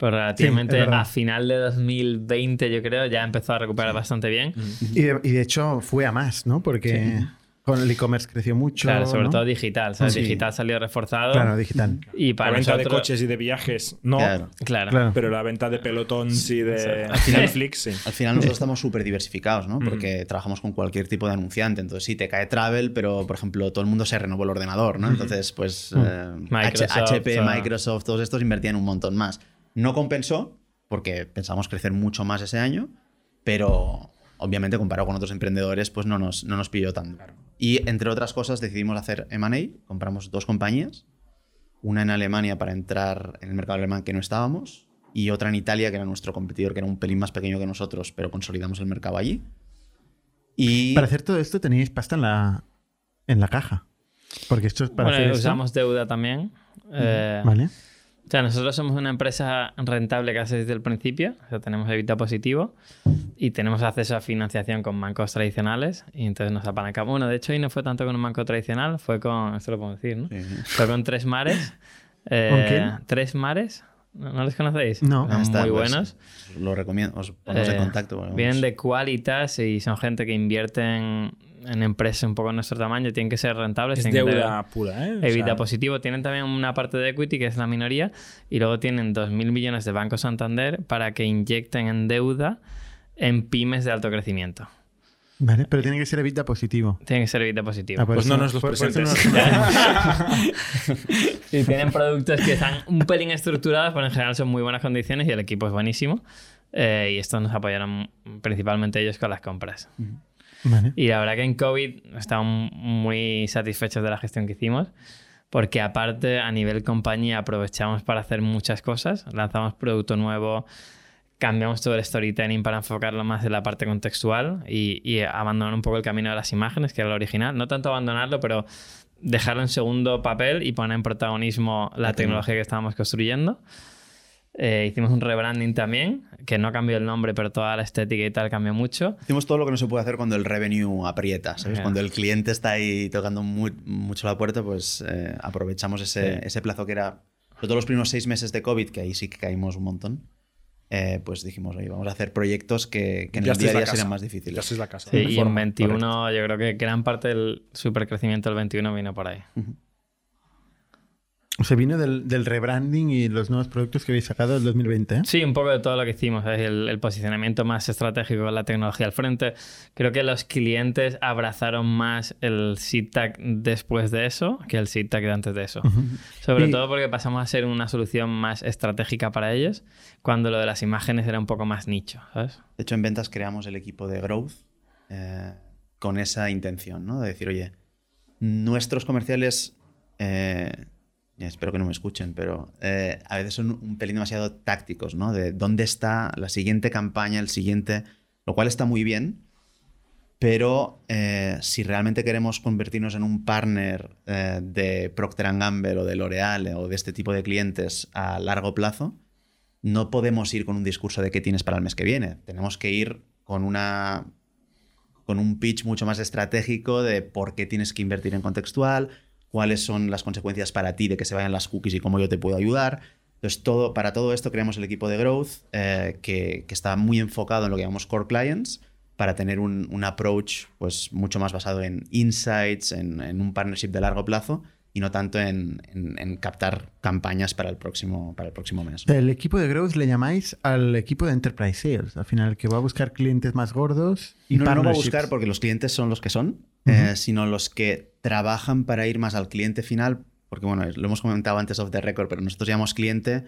pero relativamente verdad. a final de 2020 yo creo ya empezó a recuperar bastante bien. Y de, y de hecho fue a más, ¿no? Porque con el e-commerce creció mucho. Claro, sobre ¿no? todo digital. ¿sabes? Sí. Digital salió reforzado. Claro, digital. Y para la venta de coches y de viajes, no. Claro. Claro. Claro. Pero la venta de pelotons y de Al final- Netflix, sí. Al final nosotros estamos súper diversificados, ¿no? Porque trabajamos con cualquier tipo de anunciante. Entonces sí, te cae travel, pero por ejemplo todo el mundo se renovó el ordenador, ¿no? Entonces pues eh, Microsoft, HP, o- Microsoft, todos estos invertían un montón más. No compensó porque pensamos crecer mucho más ese año, pero obviamente comparado con otros emprendedores pues no nos, no nos pilló tanto. Y entre otras cosas decidimos hacer M&A, compramos dos compañías, una en Alemania para entrar en el mercado alemán que no estábamos y otra en Italia que era nuestro competidor que era un pelín más pequeño que nosotros, pero consolidamos el mercado allí. Y Para hacer todo esto teníais pasta en la, en la caja. Porque esto es para Bueno, hacer esto. usamos deuda también. Eh, Vale. O sea, nosotros somos una empresa rentable casi desde el principio. O sea, tenemos EBITDA positivo y tenemos acceso a financiación con bancos tradicionales. Y entonces nos apalancamos. Bueno, de hecho, ahí no fue tanto con un banco tradicional, fue con. Esto lo puedo decir, ¿no? Sí. Fue con Tres Mares. Eh, ¿Con quién? Tres Mares. ¿No, no les conocéis? No. Son está, muy pues, buenos. os lo recomiendo, os ponemos Eh, en contacto. bueno, Vienen de Qualitas y son gente que invierte en, empresas un poco de nuestro tamaño. Tienen que ser rentables. Es tienen que deuda pura, ¿eh? O EBITDA sea, positivo. Tienen también una parte de equity, que es la minoría, y luego tienen 2.000 millones de Banco Santander para que inyecten en deuda en pymes de alto crecimiento. Vale, pero tiene que ser EBITDA positivo. Tiene que ser EBITDA positivo. Ah, Pues eso- no nos los por- por eso presentes. Y tienen productos que están un pelín estructurados, pero en general son muy buenas condiciones y el equipo es buenísimo. Eh, y estos nos apoyaron principalmente ellos con las compras. Vale. Y la verdad que en COVID estamos muy satisfechos de la gestión que hicimos, porque aparte a nivel compañía aprovechamos para hacer muchas cosas, lanzamos producto nuevo, cambiamos todo el storytelling para enfocarlo más en la parte contextual y, y abandonar un poco el camino de las imágenes, que era lo original. No tanto abandonarlo, pero dejarlo en segundo papel y poner en protagonismo la tecnología que estábamos construyendo. Eh, hicimos un rebranding también, que no cambió el nombre, pero toda la estética y tal cambió mucho. Hicimos todo lo que no se puede hacer cuando el revenue aprieta, ¿sabes? Ya. Cuando el cliente está ahí tocando muy- mucho la puerta, pues eh, aprovechamos ese, Sí. ese plazo que era, sobre todo los primeros seis meses de COVID, que ahí sí que caímos un montón. eh, pues dijimos, oye, vamos a hacer proyectos que, que en ya el día a día serían más Ya difíciles. estáis la casa. Sí, y en forma, 21 correcto. yo creo que gran parte del supercrecimiento del 21 vino por ahí. O sea, vino del, del rebranding y los nuevos productos que habéis sacado del 2020. ¿eh? Sí, un poco de todo lo que hicimos, el, el posicionamiento más estratégico con la tecnología al frente. Creo que los clientes abrazaron más el SeedTag después de eso que el SeedTag de antes de eso. Sobre Y- todo porque pasamos a ser una solución más estratégica para ellos, cuando lo de las imágenes era un poco más nicho, ¿sabes? De hecho, en ventas creamos el equipo de Growth eh, con esa intención, ¿no? De decir, oye, nuestros comerciales, eh, espero que no me escuchen, pero eh, a veces son un pelín demasiado tácticos, ¿no? De dónde está la siguiente campaña, el siguiente, lo cual está muy bien, pero eh, si realmente queremos convertirnos en un partner eh, de Procter Gamble o de L'Oreal o de este tipo de clientes a largo plazo, no podemos ir con un discurso de qué tienes para el mes que viene. Tenemos que ir con una con un pitch mucho más estratégico de por qué tienes que invertir en contextual, cuáles son las consecuencias para ti de que se vayan las cookies y cómo yo te puedo ayudar. Entonces, todo, para todo esto creamos el equipo de Growth eh, que, que está muy enfocado en lo que llamamos Core Clients para tener un, un approach pues, mucho más basado en insights, en, en un partnership de largo plazo y no tanto en, en- en captar campañas para el próximo, para el próximo mes. El equipo de Growth le llamáis al equipo de Enterprise Sales, al final, que va a buscar clientes más gordos y no, no va a buscar porque los clientes son los que son, eh, sino los que trabajan para ir más al cliente final. Porque, bueno, lo hemos comentado antes off the record, pero nosotros llamamos cliente.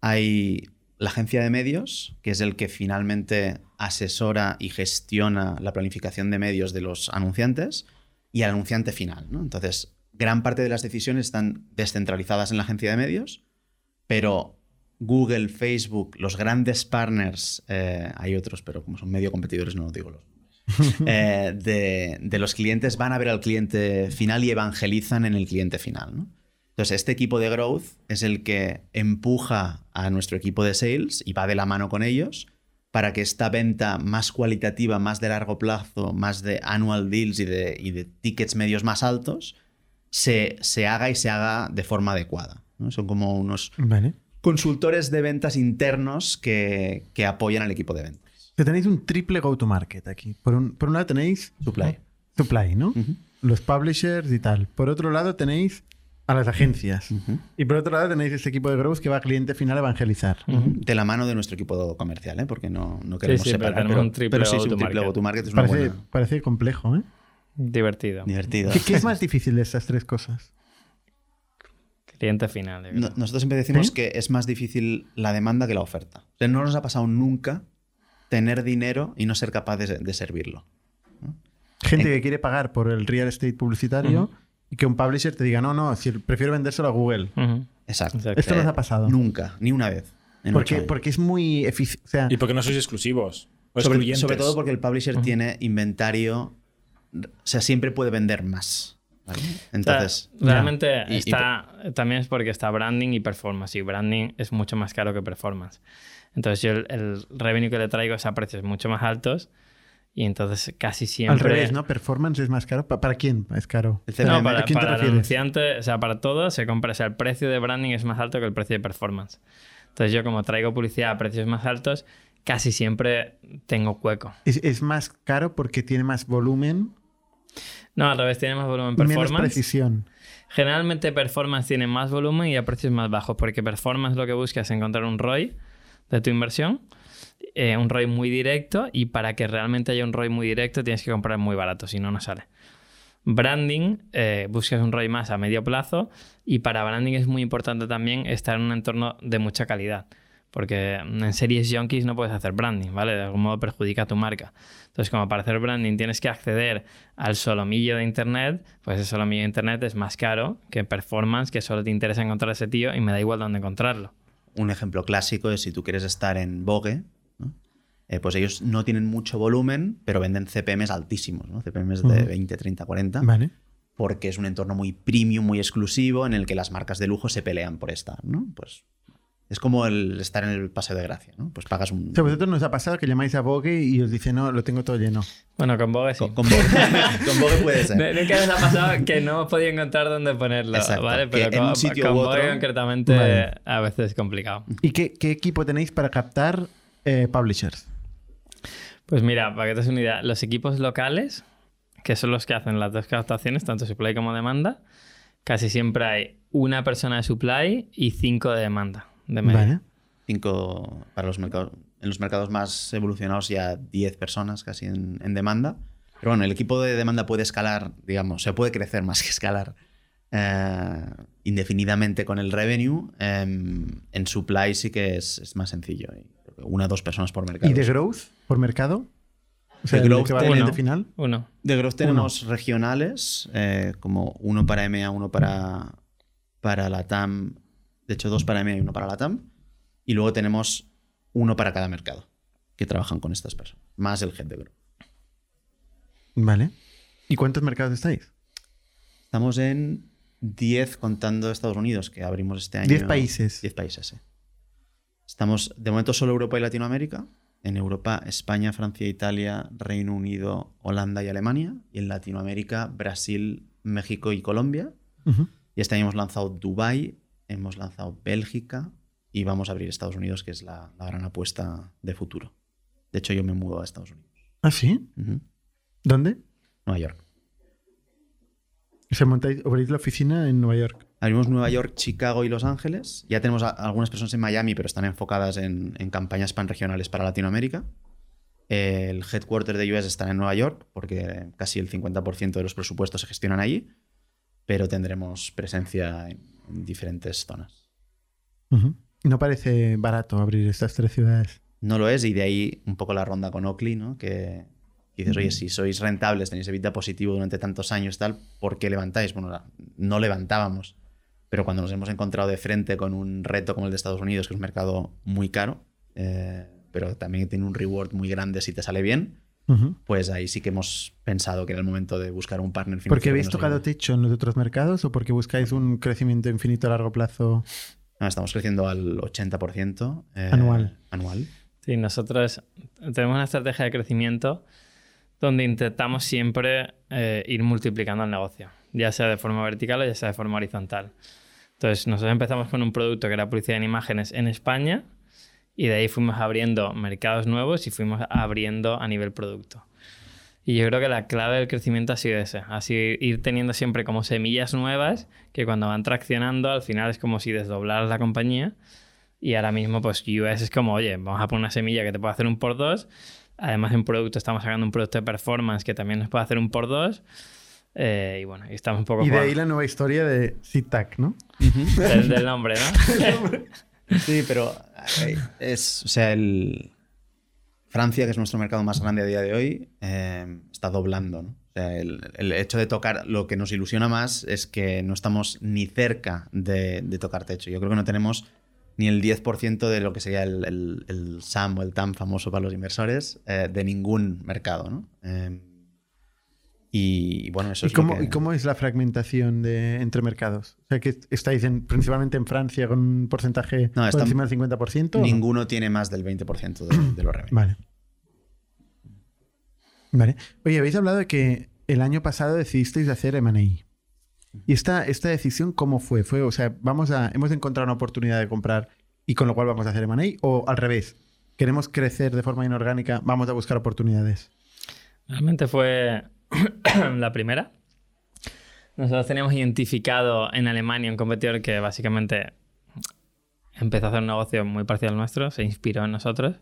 Hay la agencia de medios, que es el que finalmente asesora y gestiona la planificación de medios de los anunciantes, y el anunciante final. Entonces, gran parte de las decisiones están descentralizadas en la agencia de medios, pero Google, Facebook, los grandes partners, eh, hay otros, pero como son medio competidores no digo los eh, de, de los clientes van a ver al cliente final y evangelizan en el cliente final. ¿no? Entonces, este equipo de growth es el que empuja a nuestro equipo de sales y va de la mano con ellos para que esta venta más cualitativa, más de largo plazo, más de annual deals y de, y de tickets medios más altos, se, se haga y se haga de forma adecuada. ¿no? Son como unos Vale. consultores de ventas internos que, que apoyan al equipo de ventas. Que tenéis un triple go-to-market aquí. Por un, por un lado tenéis Supply. supply, ¿no? Los publishers y tal. Por otro lado tenéis a las agencias. Y por otro lado tenéis este equipo de growth que va a cliente final a evangelizar. De la mano de nuestro equipo comercial, ¿eh? porque no, no queremos sí, pero separar. tenemos un triple pero sí, es un triple go-to-market. Es una Parece, buena... parece complejo, ¿eh? Divertido. Divertido. ¿Qué, qué es más difícil de estas tres cosas? Cliente final. No- nosotros siempre decimos ¿Sí? que es más difícil la demanda que la oferta. O sea, no nos ha pasado nunca tener dinero y no ser capaz de, de servirlo. Gente En- que quiere pagar por el real estate publicitario y que un publisher te diga, no, no, prefiero vendérselo a Google. Ujú. Exacto. Exacto. Esto nos ha pasado. Nunca, ni una vez. Porque, porque es muy eficiente. O sea, Y porque no sois exclusivos. O sobre, todo porque el publisher tiene inventario, o sea, siempre puede vender más. ¿vale? O sea, Entonces, realmente Y- y está, también es porque está branding y performance. Y branding es mucho más caro que performance. Entonces yo el, el revenue que le traigo es a precios mucho más altos. Y entonces casi siempre... al revés, ¿no? Performance es más caro. ¿Pa- ¿Para quién es caro? el No, para, ¿a quién te para el refieres? anunciante, o sea, para todo se compra. O sea, el precio de branding es más alto que el precio de performance. Entonces yo como traigo publicidad a precios más altos, casi siempre tengo hueco. Es, es más caro porque tiene más volumen No, al revés, tiene más volumen y menos performance. precisión. Generalmente performance tiene más volumen y a precios más bajos, porque performance lo que busca es encontrar un ROI de tu inversión, eh, un ROI muy directo, y para que realmente haya un ROI muy directo tienes que comprar muy barato, si no, no sale. Branding, eh, buscas un ROI más a medio plazo, y para branding es muy importante también estar en un entorno de mucha calidad. Porque en series junkies no puedes hacer branding, ¿vale? De algún modo perjudica a tu marca. Entonces, como para hacer branding tienes que acceder al solomillo de Internet, pues ese solomillo de Internet es más caro que performance, que solo te interesa encontrar ese tío y me da igual dónde encontrarlo. Un ejemplo clásico es si tú quieres estar en Vogue, ¿no? Eh, pues ellos no tienen mucho volumen, pero venden CPMs altísimos, ¿no? CPMs de Ujú. 20, 30, 40, Vale. porque es un entorno muy premium, muy exclusivo, en el que las marcas de lujo se pelean por estar, ¿no? Pues es como el estar en el Paseo de Gracia, ¿no? Pues pagas un... O sea, vosotros nos ha pasado que llamáis a Vogue y os dice, no, lo tengo todo lleno. Bueno, con Vogue sí. Con, con Vogue. con Vogue puede ser. Nu- Nunca les ha pasado que no hemos podido encontrar dónde ponerlo, Exacto, ¿vale? que Pero en con, un sitio con u Vogue otro- concretamente Vale. a veces es complicado. ¿Y qué, qué equipo tenéis para captar eh, publishers? Pues mira, para que te des una idea, los equipos locales, que son los que hacen las dos captaciones, tanto supply como demanda, casi siempre hay una persona de supply y cinco de demanda. De media. Vale. Cinco para los mercados. En los mercados más evolucionados ya 10 personas casi en, en demanda. Pero bueno, el equipo de demanda puede escalar, digamos, se puede crecer más que escalar eh, indefinidamente con el revenue. Em, en supply sí que es, es más sencillo. Una o dos personas por mercado. ¿Y de growth por mercado? O sea, De growth cliente final. Uno. De growth tenemos regionales, eh, como uno para EMEA, uno para, para la TAM. De hecho, dos para EMEA y uno para la TAM. Y luego tenemos uno para cada mercado que trabajan con estas personas, más el head de growth. Vale. ¿Y cuántos mercados estáis? Estamos en 10 contando Estados Unidos, que abrimos este año. 10 países. 10 países, sí. Estamos de momento solo Europa y Latinoamérica. En Europa, España, Francia, Italia, Reino Unido, Holanda y Alemania. Y en Latinoamérica, Brasil, México y Colombia. Y este año hemos lanzado Dubai, hemos lanzado Bélgica y vamos a abrir Estados Unidos, que es la, la gran apuesta de futuro. De hecho, yo me mudo a Estados Unidos. ¿Ah, sí? ¿Dónde? Nueva York. Se montáis, abrís la oficina en Nueva York. Abrimos Nueva York, Chicago y Los Ángeles. Ya tenemos a- algunas personas en Miami, pero están enfocadas en, en campañas panregionales para Latinoamérica. El headquarter de US está en Nueva York, porque casi el 50% de los presupuestos se gestionan allí, pero tendremos presencia en, en diferentes zonas. Ujú. No parece barato abrir estas tres ciudades. No lo es, y de ahí un poco la ronda con Oakley, ¿no? Que dices, oye, si sois rentables, tenéis EBITDA positivo durante tantos años, tal, ¿por qué levantáis? Bueno, no levantábamos, pero cuando nos hemos encontrado de frente con un reto como el de Estados Unidos, que es un mercado muy caro, eh, pero también tiene un reward muy grande si te sale bien, Pues ahí sí que hemos pensado que era el momento de buscar un partner financiero. ¿Porque que habéis tocado ayude. techo en los otros mercados o porque buscáis un crecimiento infinito a largo plazo? No, estamos creciendo al 80% eh, Anual. anual. Sí, nosotros tenemos una estrategia de crecimiento donde intentamos siempre eh, ir multiplicando el negocio, ya sea de forma vertical o ya sea de forma horizontal. Entonces, nosotros empezamos con un producto que era publicidad en imágenes en España y de ahí fuimos abriendo mercados nuevos y fuimos abriendo a nivel producto. Y yo creo que la clave del crecimiento ha sido ese, así ir teniendo siempre como semillas nuevas que cuando van traccionando al final es como si desdoblaras la compañía y ahora mismo, pues US es como, oye, vamos a poner una semilla que te puede hacer un por dos. Además, en producto estamos sacando un producto de performance que también nos puede hacer un por dos. Eh, y bueno, y estamos un poco Y de por- ahí la nueva historia de SITAC, ¿no? del, del nombre, ¿no? Sí, pero es, o sea, el Francia, que es nuestro mercado más grande a día de hoy, eh, está doblando, ¿no? O sea, el, el hecho de tocar, lo que nos ilusiona más es que no estamos ni cerca de, de tocar techo. Yo creo que no tenemos ni el 10% de lo que sería el, el- el SAM o el TAM famoso para los inversores eh, de ningún mercado, ¿no? Eh, y bueno, eso ¿Y es lo cómo, que- y cómo es la fragmentación de, entre mercados? O sea, que estáis en- principalmente en Francia con un porcentaje No, por encima del 50%. ¿o no? Ninguno tiene más del 20% de, de los revenues. Vale. Vale. Oye, habéis hablado de que el año pasado decidisteis hacer M&A. ¿Y esta, esta decisión cómo fue? ¿Fue, o sea, vamos a, hemos encontrado una oportunidad de comprar y con lo cual vamos a hacer M&A? ¿O al revés? ¿Queremos crecer de forma inorgánica? ¿Vamos a buscar oportunidades? Realmente fue la primera. Nosotros teníamos identificado en Alemania un competidor que básicamente empezó a hacer un negocio muy parecido al nuestro, se inspiró en nosotros.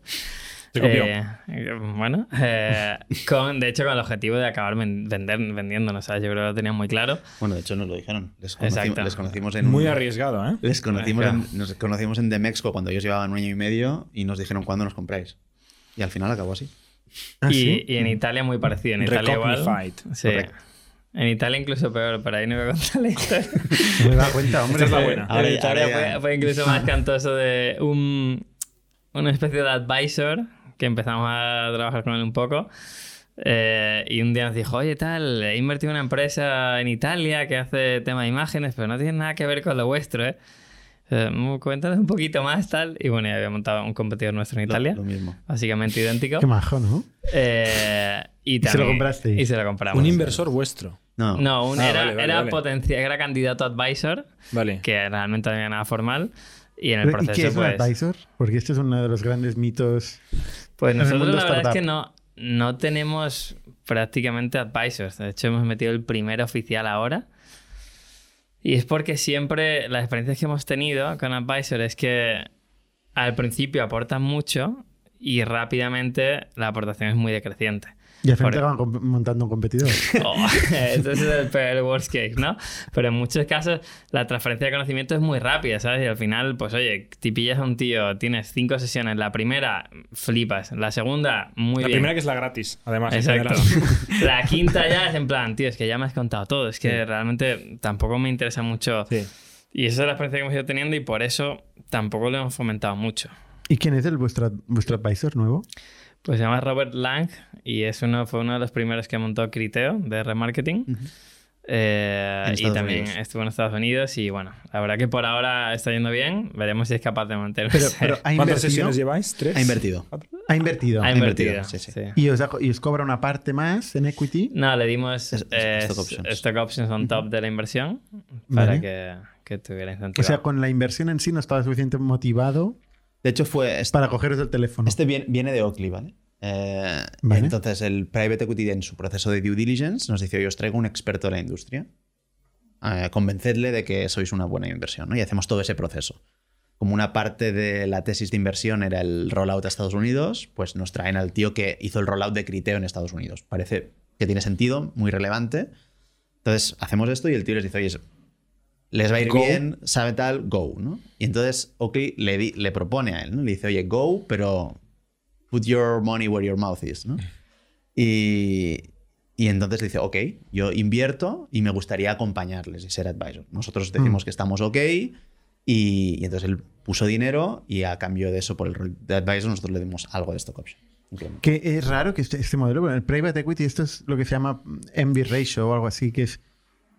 Se copió. Eh, eh, bueno, eh, con, de hecho con el objetivo de acabar ven- vender, vendiéndonos, ¿sabes? Yo creo que lo tenían muy claro. Bueno, de hecho nos lo dijeron. Les Exacto. conocimos, les conocimos en Muy un- arriesgado, ¿eh? Les conocimos, en, nos conocimos en Demexco cuando ellos llevaban un año y medio y nos dijeron cuándo nos compráis. Y al final acabó así. ¿Ah, y, sí? y en Italia muy parecido. En Italia igual. Sí. En Italia incluso peor, pero ahí no voy a contar la historia. No me da cuenta, hombre. Esta es la buena. En Ahora Italia fue, fue incluso más cantoso de un, una especie de advisor que empezamos a trabajar con él un poco. eh, y un día nos dijo, oye, tal, he invertido en una empresa en Italia que hace tema de imágenes, pero no tiene nada que ver con lo vuestro, ¿eh? Eh, cuéntanos un poquito más, tal. Y bueno, ya había montado un competidor nuestro en Lo- Italia, Lo, mismo. básicamente idéntico. Qué majo, ¿no? Eh, y, Y se lo también- comprasteis. Y se lo compramos. Un inversor vuestro. No. No, un- Ah, era, vale, vale, era vale. potencia- era candidato a advisor, Vale. que realmente no había nada formal. Y en el Pero, ¿Y proceso, qué es un pues, advisor? Porque este es uno de los grandes mitos. pues en el nosotros mundo la verdad es que no, no tenemos prácticamente advisors. De hecho, hemos metido el primer oficial ahora. Y es porque siempre las experiencias que hemos tenido con advisors es que al principio aportan mucho y rápidamente la aportación es muy decreciente. Y al final Por- te acaban comp- montando un competidor. Oh, ese es el peor worst case, ¿no? Pero en muchos casos la transferencia de conocimiento es muy rápida, ¿sabes? Y al final, pues oye, te pillas a un tío, tienes cinco sesiones, la primera flipas, la segunda muy la bien. primera que es la gratis, además. Exacto. La quinta ya es en plan, tío, es que ya me has contado todo, es que realmente tampoco me interesa mucho. Sí. Y esa es la experiencia que hemos ido teniendo y por eso tampoco lo hemos fomentado mucho. ¿Y quién es el vuestro, vuestro advisor nuevo? Pues se llama Robert Lang y es uno, fue uno de los primeros que montó Criteo de remarketing. Eh, En y Estados también Unidos. estuvo en Estados Unidos y bueno, la verdad que por ahora está yendo bien. Veremos si es capaz de mantenerse. Pero, pero ¿ha ¿Cuántas sesiones lleváis? ¿Tres? Ha invertido. Ha invertido. ha invertido, invertido. sí, sí. sí. Y, os da- y os cobra una parte más en equity. No, le dimos Es- eh, stock options. stock options on top de la inversión para Vale. que, que tuviera O incentivo. sea, con la inversión en sí no estaba suficiente motivado De hecho, fue. Este, para cogeros el teléfono. este viene, viene de Oakley, ¿vale? Eh, Vale. Entonces, el private equity en su proceso de due diligence nos dice: Yo os traigo un experto de la industria eh, convencedle de que sois una buena inversión, ¿no? Y hacemos todo ese proceso. Como una parte de la tesis de inversión era el rollout a Estados Unidos, pues nos traen al tío que hizo el rollout de Criteo en Estados Unidos. Parece que tiene sentido, muy relevante. Entonces, hacemos esto y el tío les dice, oye, les va a ir Go. bien, sabe tal, go, ¿no? Y entonces Oakley le, di- le propone a él, ¿no? Le dice, oye, go, pero put your money where your mouth is, ¿no? Y, y entonces dice, ok, yo invierto y me gustaría acompañarles y ser advisor. Nosotros decimos que estamos ok y, y entonces él puso dinero y a cambio de eso, por el rol de advisor, nosotros le dimos algo de stock option. Que es raro que este, este modelo, bueno, el private equity, esto es lo que se llama envy ratio o algo así, que es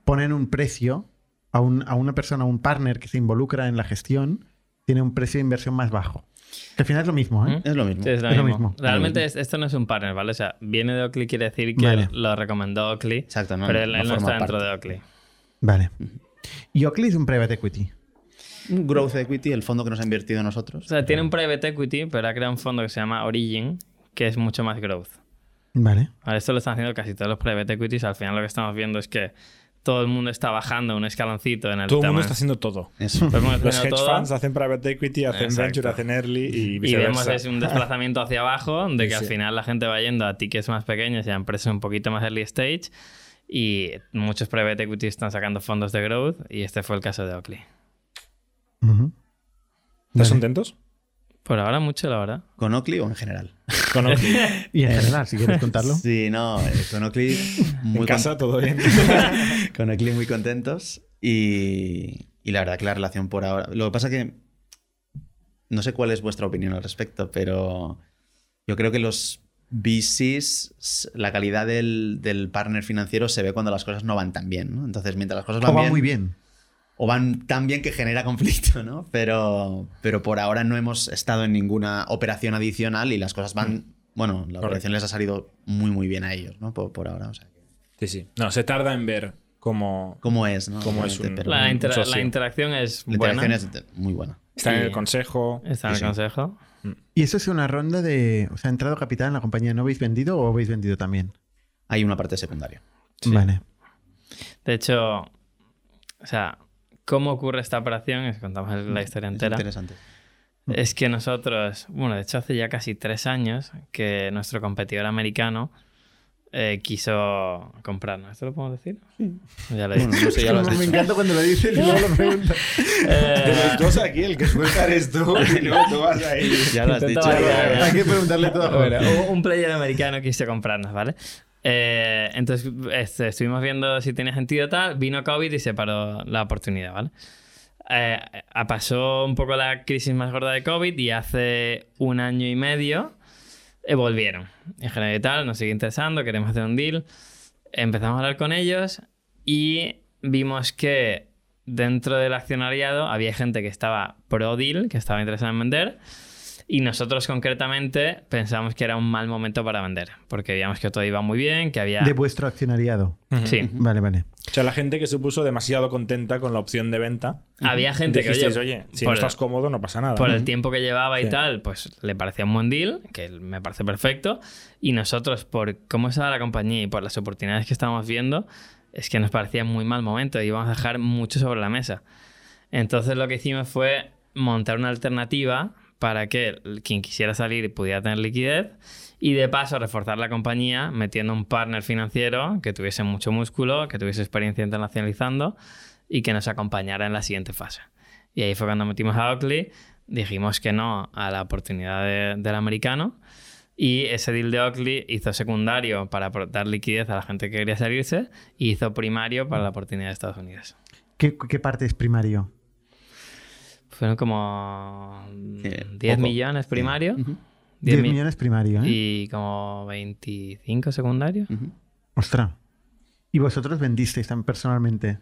ponen un precio a, un- a una persona, a un partner que se involucra en la gestión, tiene un precio de inversión más bajo. Que al final es lo mismo, ¿eh? ¿Mm? Es lo mismo. Sí, es lo Es lo mismo. Realmente Es es- esto no es un partner, ¿vale? O sea, viene de Oakley quiere decir que Vale. lo recomendó Oakley, Exacto, no, pero él, no él no está dentro de Oakley. Vale. Y Oakley es un private equity. Un Growth Equity, el fondo que nos ha invertido nosotros. O sea, tiene un private equity, pero ha creado un fondo que se llama Origin, que es mucho más growth. Vale. Ahora, esto lo están haciendo casi todos los private equities. Al final lo que estamos viendo es que todo el mundo está bajando un escaloncito en el Todo el mundo está haciendo todo. Eso. Todo el mundo está Los hedge todo. funds hacen private equity, hacen Exacto. venture, hacen early y Y vemos es un desplazamiento hacia abajo, de que al final la gente va yendo a tickets más pequeños y a empresas un poquito más early stage. Y muchos private equity están sacando fondos de growth y este fue el caso de Oakley. ¿Estás Vale. contentos? Por ahora mucho, la verdad. ¿Con Oakley o en general? Con Oakley. Y en general, si quieres contarlo. Sí, no, eh, con Oakley muy en casa todo bien. con- Oakley muy contentos y, y la verdad que la relación por ahora... Lo que pasa que no sé cuál es vuestra opinión al respecto, pero yo creo que los VCs, la calidad del, del partner financiero se ve cuando las cosas no van tan bien, ¿no? Entonces, mientras las cosas O van va bien, muy bien. O van tan bien que genera conflicto, ¿no? Pero, pero por ahora no hemos estado en ninguna operación adicional y las cosas van... Bueno, la operación les ha salido muy, muy bien a ellos, ¿no? Por, por ahora, o sea. que- Sí, sí. No, se tarda en ver cómo ¿Cómo es, no? Cómo es Obviamente, un- pero La, intera- la interacción es la buena. interacción es muy buena. está en el consejo. Está en el sí. consejo. ¿Y eso es una ronda de. O sea, ha entrado capital en la compañía? ¿No habéis vendido o habéis vendido también? Hay una parte secundaria. Sí. Vale. De hecho, o sea, ¿cómo ocurre esta operación? Es- Contamos la historia Es entera. interesante. Es que nosotros, bueno, de hecho hace ya casi tres años que nuestro competidor americano eh, quiso comprarnos. ¿Esto lo podemos decir? Ya lo he Bueno, dicho. no sé, ya lo has Me dicho. encanta cuando lo dices y luego lo preguntas. Eh, aquí, el que suelta eres tú y luego tú vas ahí. Ya lo has Intento dicho. variar. Hay que preguntarle todo. a Bueno, un player americano quiso comprarnos, ¿vale? Eh, entonces este, estuvimos viendo si tenía sentido tal, vino COVID y se paró la oportunidad, ¿vale? Eh, eh, pasó un poco la crisis más gorda de COVID y hace un año y medio eh, volvieron. En general y tal, nos sigue interesando, queremos hacer un deal. Empezamos a hablar con ellos y vimos que dentro del accionariado había gente que estaba pro deal, que estaba interesada en vender. Y nosotros concretamente pensamos que era un mal momento para vender, porque veíamos que todo iba muy bien, que había... De vuestro accionariado. Sí, Vale, vale. O sea, la gente que se puso demasiado contenta con la opción de venta. había gente que, oye, oye, si por no el- estás cómodo, no pasa nada. por el tiempo que llevaba y Sí. tal, pues le parecía un buen deal, que me parece perfecto. Y nosotros, por cómo estaba la compañía y por las oportunidades que estábamos viendo, es que nos parecía muy mal momento y íbamos a dejar mucho sobre la mesa. Entonces lo que hicimos fue montar una alternativa para que quien quisiera salir pudiera tener liquidez y de paso reforzar la compañía metiendo un partner financiero que tuviese mucho músculo, que tuviese experiencia internacionalizando y que nos acompañara en la siguiente fase. Y ahí fue cuando metimos a Oakley, dijimos que no a la oportunidad de- del americano y ese deal de Oakley hizo secundario para dar liquidez a la gente que quería salirse y hizo primario para la oportunidad de Estados Unidos. ¿Qué, qué parte es primario? Fueron como Sí, 10 poco. millones primario, Ujú, 10 10 mi- millones primario, ¿eh? y como 25 secundario. ujú. Ostras. ¿Y vosotros vendisteis tan personalmente?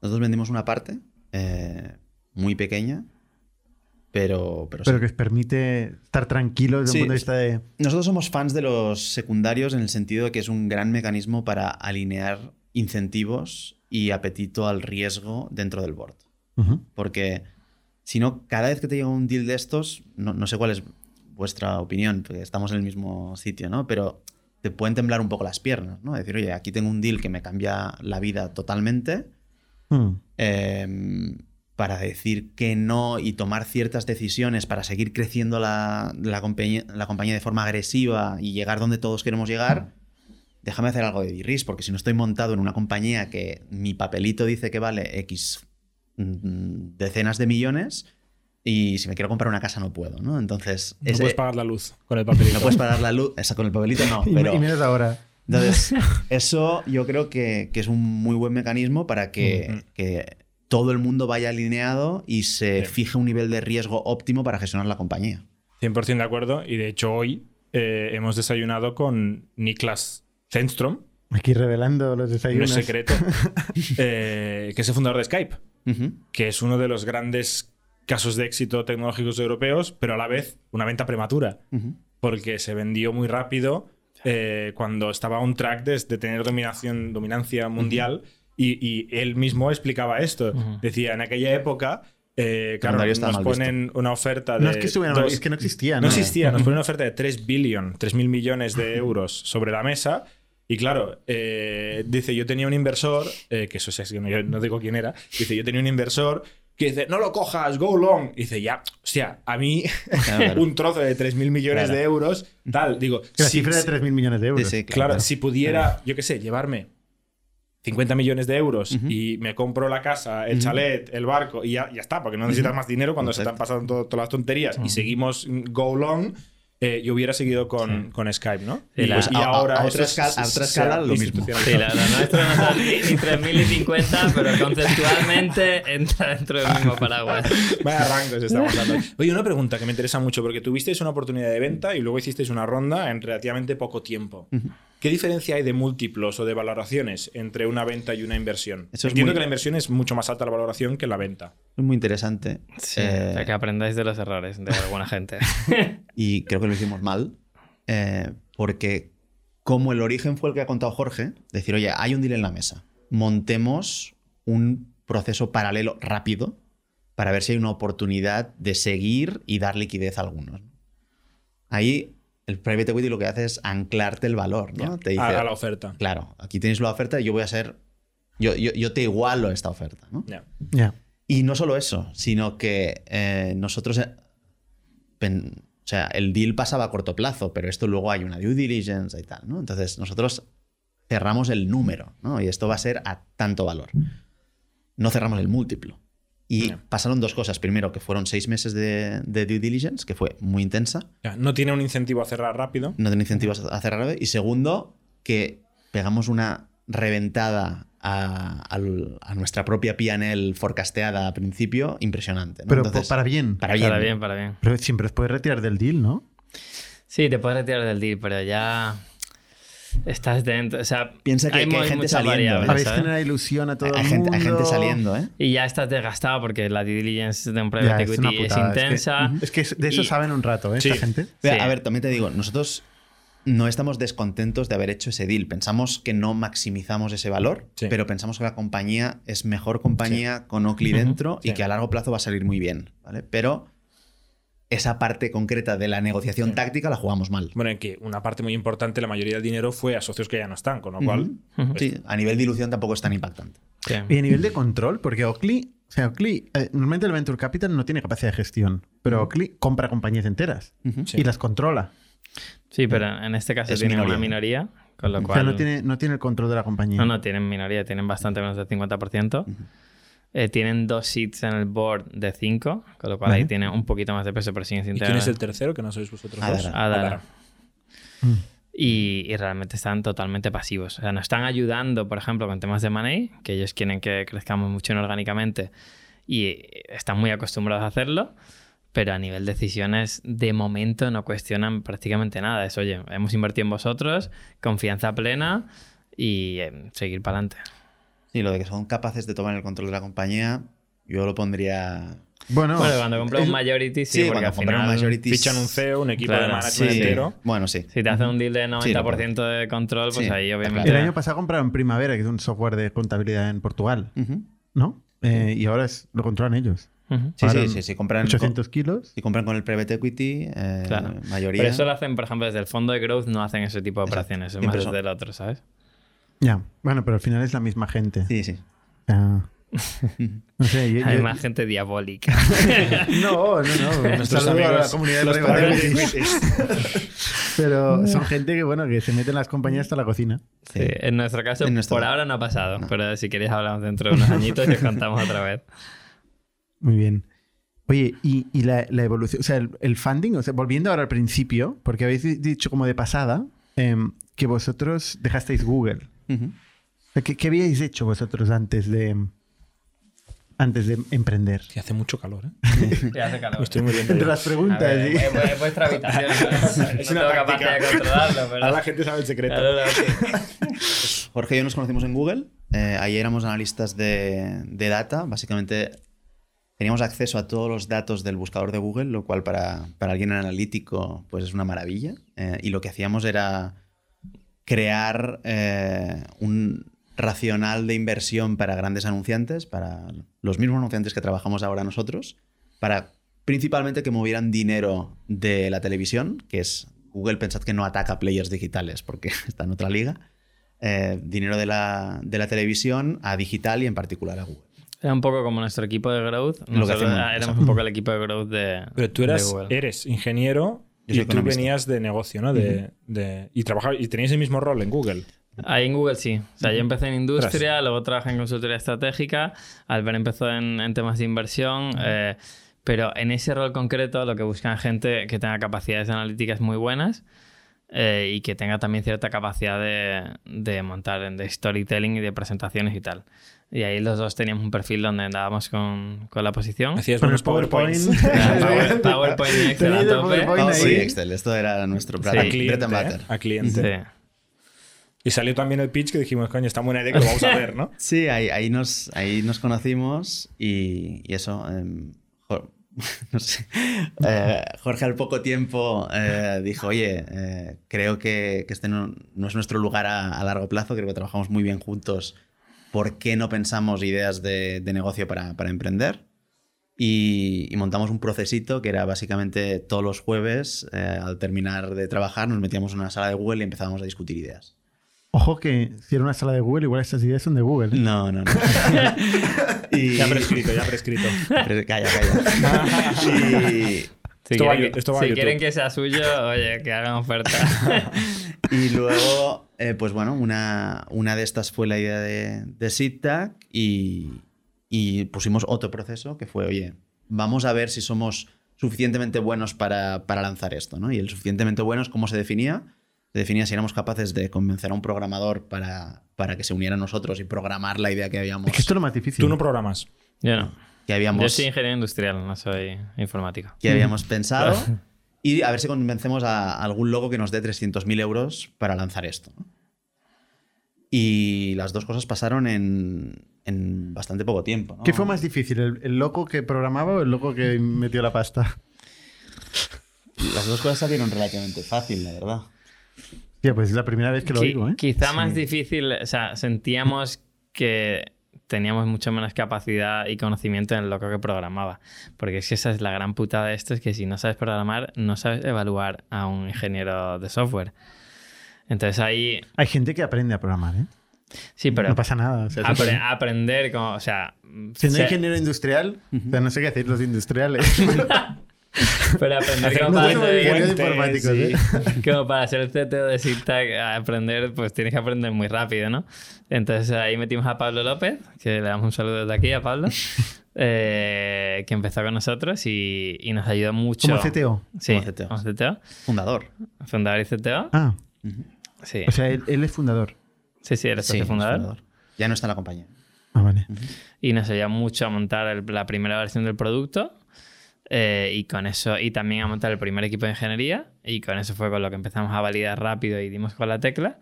Nosotros vendimos una parte eh, muy pequeña, pero, pero, sí. Pero que os permite estar tranquilos desde Sí, un punto de vista de... Nosotros somos fans de los secundarios en el sentido de que es un gran mecanismo para alinear incentivos y apetito al riesgo dentro del board. Porque si no, cada vez que te llega un deal de estos, no, no sé cuál es vuestra opinión, porque estamos en el mismo sitio, ¿no? Pero te pueden temblar un poco las piernas, ¿no? Decir, oye, aquí tengo un deal que me cambia la vida totalmente Hmm. eh, para decir que no y tomar ciertas decisiones para seguir creciendo la, la compañía, la compañía de forma agresiva y llegar donde todos queremos llegar, déjame hacer algo de birris, porque si no estoy montado en una compañía que mi papelito dice que vale X decenas de millones y si me quiero comprar una casa no puedo, ¿no? Entonces, No ese- puedes pagar la luz con el papelito. no puedes pagar la luz, esa con el papelito no, pero... y menos ahora. Entonces, eso yo creo que, que es un muy buen mecanismo para que, que todo el mundo vaya alineado y se Sí. fije un nivel de riesgo óptimo para gestionar la compañía. 100% de acuerdo. Y de hecho, hoy eh, hemos desayunado con Niklas Zenstrom, Aquí revelando los no es desayunos. secreto, eh, que es el fundador de Skype, Que es uno de los grandes casos de éxito tecnológicos europeos, pero a la vez una venta prematura, porque se vendió muy rápido eh, cuando estaba on track de, de tener dominación, dominancia mundial. y, y él mismo explicaba esto. Decía, en aquella época, eh, claro, nos ponen una oferta de. No es que estuviera mal, dos- es que no existía. no ¿no? existía, nos ponen una oferta de 3 billion, 3 mil millones de euros sobre la mesa. Y claro, eh, dice, yo tenía un inversor, eh, que eso es que no, yo no digo quién era, dice, yo tenía un inversor que dice, no lo cojas, go long. Y dice, ya, hostia, a mí Claro, claro. un trozo de 3 mil millones Claro. de euros, tal, digo, Que La si- cifra de si- 3.000 millones de euros. Sí, sí, Claro, si pudiera, yo qué sé, llevarme 50 millones de euros y me compro la casa, el chalet, el barco y ya, ya está, porque no necesitas más dinero cuando se pasado todo- todas las tonterías y seguimos go long, eh, yo hubiera seguido con, con Skype, ¿no? Sí, y, la- pues, y a- a- ahora a eso otra es- escala- a otra escala, lo mismo. Sí, la, la nuestra no está ni, ni 3050, pero conceptualmente entra dentro del mismo paraguas. Vaya rangos estamos dando. Oye, una pregunta que me interesa mucho, porque tuvisteis una oportunidad de venta y luego hicisteis una ronda en relativamente poco tiempo. ¿Qué diferencia hay de múltiplos o de valoraciones entre una venta y una inversión? Eso es Entiendo muy- que la inversión es mucho más alta la valoración que la venta. Es muy interesante. Sí, Eh, para que aprendáis de los errores de alguna gente. y creo que lo hicimos mal, eh, porque como el origen fue el que ha contado Jorge, decir, oye, hay un deal en la mesa, montemos un proceso paralelo rápido para ver si hay una oportunidad de seguir y dar liquidez a algunos. Ahí el private equity lo que hace es anclarte el valor, ¿no? Ya, Te dice, a, a la oferta. claro, aquí tenéis la oferta y yo voy a ser, yo, yo, yo te igualo esta oferta, ¿no? Ya. Ya. Y no solo eso, sino que eh, nosotros. eh, pen- o sea, el deal pasaba a corto plazo, pero esto luego hay una due diligence y tal, ¿no? Entonces nosotros cerramos el número, ¿no? Y esto va a ser a tanto valor. No cerramos el múltiplo. Y pasaron dos cosas. Primero, que fueron seis meses de, de due diligence, que fue muy intensa. No tiene un incentivo a cerrar rápido. No tenía incentivos a cerrar. Y segundo, que pegamos una reventada a, nuestra propia PNL forecasteada a principio impresionante. ¿no? Pero Entonces, para bien. para bien. Para bien, para bien. Pero siempre os puedes retirar del deal, ¿no? Sí, te puedes retirar del deal, pero ya estás dentro. O sea, Piensa que- que hay gente saliendo, ¿eh? Habéis ¿sabes? generado ilusión a todo Hay el gente, mundo. hay gente saliendo, ¿eh? Y ya estás desgastado porque la due diligence de un private es es, que- intensa. Es que, de eso Y- saben un rato, ¿eh? Sí. Esta gente. Sí. A ver, también te digo, nosotros no estamos descontentos de haber hecho ese deal. Pensamos que no maximizamos ese valor, Sí. pero pensamos que la compañía es mejor compañía con Oakley dentro y Sí. que a largo plazo va a salir muy bien, ¿vale? Pero esa parte concreta de la negociación táctica la jugamos mal. Bueno, en que una parte muy importante, la mayoría del dinero fue a socios que ya no están, con lo cual. Sí, a nivel de ilusión tampoco es tan impactante. Sí. Y a nivel de control, porque Oakley, o sea, Oakley, eh, normalmente el Venture Capital no tiene capacidad de gestión, pero Oakley compra compañías enteras y las controla. Sí, pero en este caso Es tienen minoría. una minoría, con lo O cual. sea, no tiene, no tiene el control de la compañía. No, no, tienen minoría, tienen bastante menos del 50%. Eh, tienen dos seats en el board de 5, con lo cual Vale. ahí tiene un poquito más de peso, pero siguen sin ¿Y quién es el tercero que no sois vosotros dos? Adara. Adara. Mm. Y, y realmente están totalmente pasivos. O sea, nos están ayudando, por ejemplo, con temas de money, que ellos quieren que crezcamos mucho inorgánicamente y están muy acostumbrados a hacerlo, pero a nivel de decisiones, de momento no cuestionan prácticamente nada. Es, oye, hemos invertido en vosotros, confianza plena y eh, seguir para adelante. Y lo de que son capaces de tomar el control de la compañía, yo lo pondría... Bueno, bueno, cuando compras es- un majority, sí, Sí, porque cuando al compran un final, majority... Fichan un CEO, un equipo de management sí. entero. Bueno, sí. Si te hacen un deal de Sí, lo 90% de control, pues Sí, ahí obviamente... El año pasado compraron Primavera, que es un software de contabilidad en Portugal. ¿no? Eh, y ahora es, lo controlan ellos. Ujú. Sí, sí, sí, sí, compran... 800 kilos. Si compran con el private equity, eh, Claro. mayoría... Pero eso lo hacen, por ejemplo, desde el fondo de growth no hacen ese tipo de Exacto. operaciones, es Siempre más son- desde el otro, ¿sabes? Ya. Bueno, pero al final es la misma gente. Sí, sí. No sé, yo- yo- Hay más gente diabólica. No, no, no. Nuestros Saludo a la amigos, comunidad de los. Pero son gente que, bueno, que se mete en las compañías hasta la cocina. Sí, en nuestro caso, En nuestro por ahora no ha pasado, pero si queréis hablamos dentro de unos añitos y os contamos otra vez. Muy bien. Oye, y, y la, la evolución, o sea, el, el funding, o sea, volviendo ahora al principio, porque habéis di- dicho como de pasada em, que vosotros dejasteis Google. ¿Qué, qué habíais hecho vosotros antes de antes de emprender? Que hace mucho calor, ¿eh? Ya hace calor. Estoy muriendo. Entre ya. las preguntas. A ver, ¿sí? es, es vuestra habitación. ¿no? Es no una capacidad de controlarlo, pero... Ahora la gente sabe el secreto. Claro, claro, sí. Jorge y yo nos conocimos en Google. Eh, ahí éramos analistas de, de data. Básicamente teníamos acceso a todos los datos del buscador de Google, lo cual para, para alguien analítico pues es una maravilla. Eh, y lo que hacíamos era crear eh, un racional de inversión para grandes anunciantes, para los mismos anunciantes que trabajamos ahora nosotros, para principalmente que movieran dinero de la televisión, que es Google, pensad que no ataca players digitales porque está en otra liga, eh, dinero de la, de la televisión a digital y en particular a Google. Era un poco como nuestro equipo de growth. Lo que hacemos, éramos exacto. un poco el equipo de growth de Pero tú de eras, Google. eres ingeniero y tú venías de negocio, ¿no? De, de- y trabajabas, y teníais el mismo rol en Google. Ahí en Google sí. O sea, yo empecé en industria, luego trabajé en consultoría estratégica. Albert empezó en, en temas de inversión. eh, pero en ese rol concreto lo que buscan gente que tenga capacidades analíticas muy buenas eh, y que tenga también cierta capacidad de, de montar, de storytelling y de presentaciones y tal. Y ahí los dos teníamos un perfil donde andábamos con, con la posición. Hacías el PowerPoint. PowerPoints. Power- PowerPoint y Excel a tope. PowerPoint Oh, ahí. sí, Excel, esto era nuestro bread, a bread cliente, and ¿eh? A cliente. Sí. Y salió también el pitch que dijimos, coño, está buena idea que lo vamos a ver, ¿no? Sí, ahí, ahí, nos, ahí nos conocimos y, y eso. Jo- no sé. Eh, Jorge al poco tiempo eh, dijo, oye, eh, creo que, que este no, no es nuestro lugar a, a largo plazo, creo que trabajamos muy bien juntos. ¿Por qué no pensamos ideas de, de negocio para, para emprender? Y, y montamos un procesito que era básicamente todos los jueves, eh, al terminar de trabajar, nos metíamos en una sala de Google y empezábamos a discutir ideas. Ojo que si era una sala de Google, igual estas ideas son de Google. ¿eh? No, no, no. y... Ya prescrito, ya prescrito. Calla, calla. y, Si, Esto va quieren, que, esto va si quieren que sea suyo, oye, que hagan oferta. y luego, eh, pues bueno, una, una de estas fue la idea de, de SITTAC y, y pusimos otro proceso que fue, oye, vamos a ver si somos suficientemente buenos para, para lanzar esto, ¿no? Y el suficientemente buenos, ¿cómo se definía? Se definía si éramos capaces de convencer a un programador para, para que se uniera a nosotros y programar la idea que habíamos, Es que esto es lo más difícil. Tú no programas. Yo no. que habíamos, Yo soy ingeniero industrial, no soy informático. que habíamos pensado y a ver si convencemos a algún logo que nos dé 300.000 euros para lanzar esto. Y las dos cosas pasaron en, en bastante poco tiempo. ¿no? ¿Qué fue más difícil? ¿El, el loco que programaba o el loco que metió la pasta? Las dos cosas salieron relativamente fácil, la verdad. Ya, pues es la primera vez que lo oigo, ¿eh? Quizá más difícil, o sea, sentíamos que teníamos mucho menos capacidad y conocimiento en loco que programaba. Porque es que esa es la gran putada de esto, es que si no sabes programar, no sabes evaluar a un ingeniero de software. Entonces ahí, Hay gente que aprende a programar, ¿eh? sí, pero no pasa nada. o sea, apre- aprender como, o sea... Siendo se- ingeniero industrial, o sea, no sé qué hacéis los industriales. Pero aprender Hacer como para, y- ¿eh? como para ser CTO de SITAC, a aprender, pues tienes que aprender muy rápido, ¿no? Entonces ahí metimos a Pablo López, que le damos un saludo desde aquí a Pablo, eh, que empezó con nosotros y, y nos ayudó mucho. Como CTO. Sí, Como CTO. como CTO. Fundador. Fundador y CTO. Ah, Sí, o sea, él, él es fundador. sí, sí, Sí, socio es fundador. fundador. Ya no está en la compañía. Ah, vale. y nos ayudó mucho a montar el- la primera versión del producto eh, y con eso y también a montar el primer equipo de ingeniería y con eso fue con lo que empezamos a validar rápido y dimos con la tecla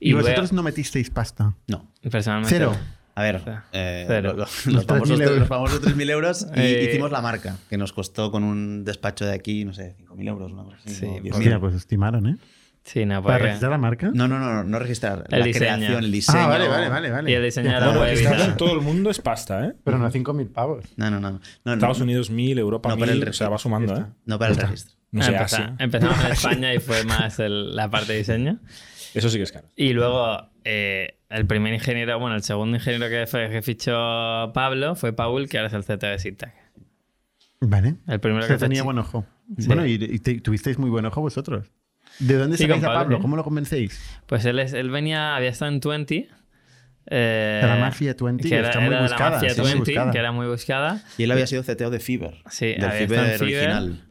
Y, luego- vosotros no metisteis pasta. No. personalmente Cero. A ver, Cero. eh, Cero. lo- lo- Los los, famosos, 3.000 euros. los famosos 3.000 euros y Eh, hicimos la marca, que nos costó con un despacho de aquí, no sé, 5.000 euros. Así, Sí, o 10.000. Hostia, pues os timaron, ¿eh? Sí no ¿Para porque registrar la marca? No, no, no, no, no registrar. El la diseño. creación, el diseño. Ah, vale, vale, vale. vale. y el diseño de la Bueno, web y registrar tal. en todo el mundo es pasta, ¿eh? Pero no 5.000 pavos. No, no, no. no, Estados no, Unidos 1000, Europa No, para 1000, el o sea, va sumando, ¿eh? No para el registro. No sé, Empeza- Asia. empezamos en España y fue más el- la parte de diseño Eso sí que es caro. y luego eh, el primer ingeniero, bueno, el segundo ingeniero que, fue, que fichó Pablo fue Paul, que ahora es el CTO de SITAC. Vale. El primero O sea, que tenía fichó- buen ojo. Sí. Bueno, y, y te- tuvisteis muy buen ojo vosotros. ¿De dónde Sí, sacáis a Pablo, sí. ¿Cómo lo convencéis? Pues él, es- él venía, había estado en 20. eh, De la Mafia 20, que que era, está muy era de la buscada, Mafia muy 20, buscada. que era muy buscada. Y él había sido CTO de Fiverr. Sí, del Fiverr original.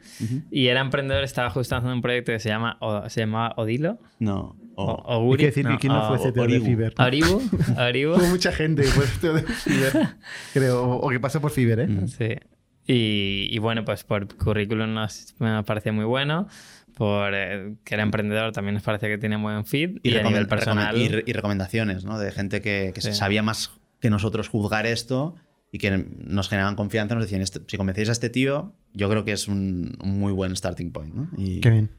Y era emprendedor, estaba justo haciendo un proyecto que se llama o- se llamaba Odilo. No. O, o- o Hay que decir que no, quién no o- fue CTO de Oribu. Fiverr. Aribu. Aribu. Hubo mucha gente que fue CTO de Fiverr, creo, o, o que pasó por Fiverr, ¿eh? Sí. Y, y bueno, pues por currículum nos me parecía muy bueno. Por eh, que era emprendedor también nos parecía que tenía muy buen fit. Y, a nivel y re- y recomendaciones, ¿no? De gente que, que Sí. sabía más que nosotros juzgar esto y que nos generaban confianza. Nos decían, "Este- si convencéis a este tío, yo creo que es un, un muy buen starting point, ¿no? Y Qué bien.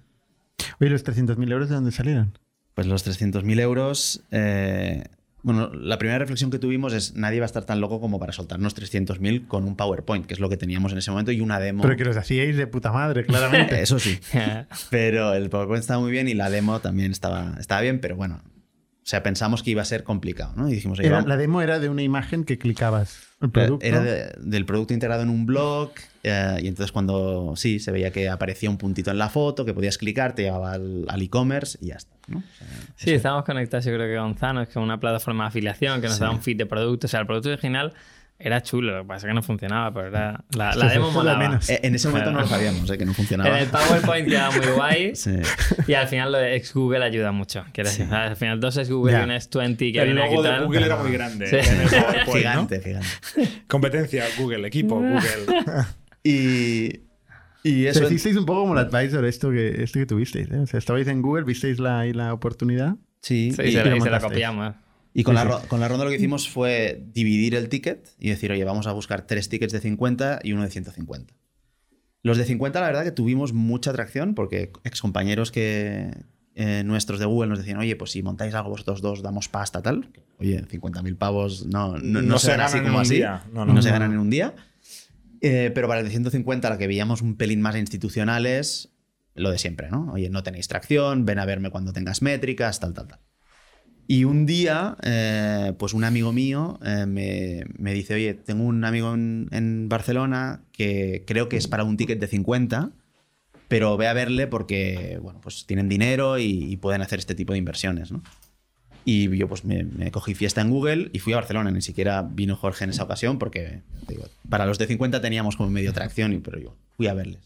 Oye, ¿los 300.000 euros de dónde salieron? pues los 300.000 euros... eh, bueno, la primera reflexión que tuvimos es nadie va a estar tan loco como para soltarnos 300.000 con un PowerPoint, que es lo que teníamos en ese momento, y una demo. Pero que los hacíais de puta madre, claramente. Eso sí. Pero el PowerPoint estaba muy bien y la demo también estaba, estaba bien, pero bueno. O sea, pensamos que iba a ser complicado, ¿no? Y dijimos, Era- la demo era de una imagen que clicabas. El producto. Era de- del producto integrado en un blog eh, y entonces cuando sí, se veía que aparecía un puntito en la foto, que podías clicar, te llevaba al al e-commerce y ya está. ¿no? O sea, Sí, estábamos conectados, yo creo que con Zanos, que es una plataforma de afiliación que nos Sí. da un feed de productos. O sea, el producto original era chulo, lo que pasa es que no funcionaba, pero era, la, Sí, la sí, demo es molaba. menos. eh, en ese momento no lo sabíamos, eh, que no En funcionaba. el PowerPoint queda muy guay Sí. y al final lo de ex Google ayuda mucho. Quiero decir, ¿sabes? al final dos ex Google Ya. y un ex 20 que El logo de tal. Google era muy grande. Sí. en el PowerPoint, ¿no? Gigante, gigante. Competencia, Google, equipo, Google. Y, y Pero eso... hicisteis un poco como el advisor esto que, esto que tuvisteis. ¿eh? O sea, estabais en Google, visteis la, ahí la oportunidad. Sí, Sí, y- se, la, y se la copiamos. Y con, Sí, la, sí. ro- con la ronda lo que hicimos fue dividir el ticket y decir, oye, vamos a buscar tres tickets de 50 y uno de 150. Los de 50, la verdad que tuvimos mucha atracción porque excompañeros que, eh, nuestros de Google nos decían, oye, pues si montáis algo vosotros dos, damos pasta, tal. Oye, 50.000 pavos no, no, no se, ganan así ganan en como un así. día. No, no, no se no. ganan en un día. Eh, pero para el de 150, la que veíamos un pelín más institucionales, lo de siempre, ¿no? Oye, no tenéis tracción, ven a verme cuando tengas métricas, tal, tal, tal. Y un día, eh, pues un amigo mío eh, me, me dice, oye, tengo un amigo en, Barcelona que creo que es para un ticket de 50, pero ve a verle porque, bueno, pues tienen dinero y pueden hacer este tipo de inversiones, ¿no? Y yo pues me, me cogí fiesta en Google y fui a Barcelona. Ni siquiera vino Jorge en esa ocasión porque, digo, para los de 50 teníamos como medio tracción, y- pero yo fui a verles.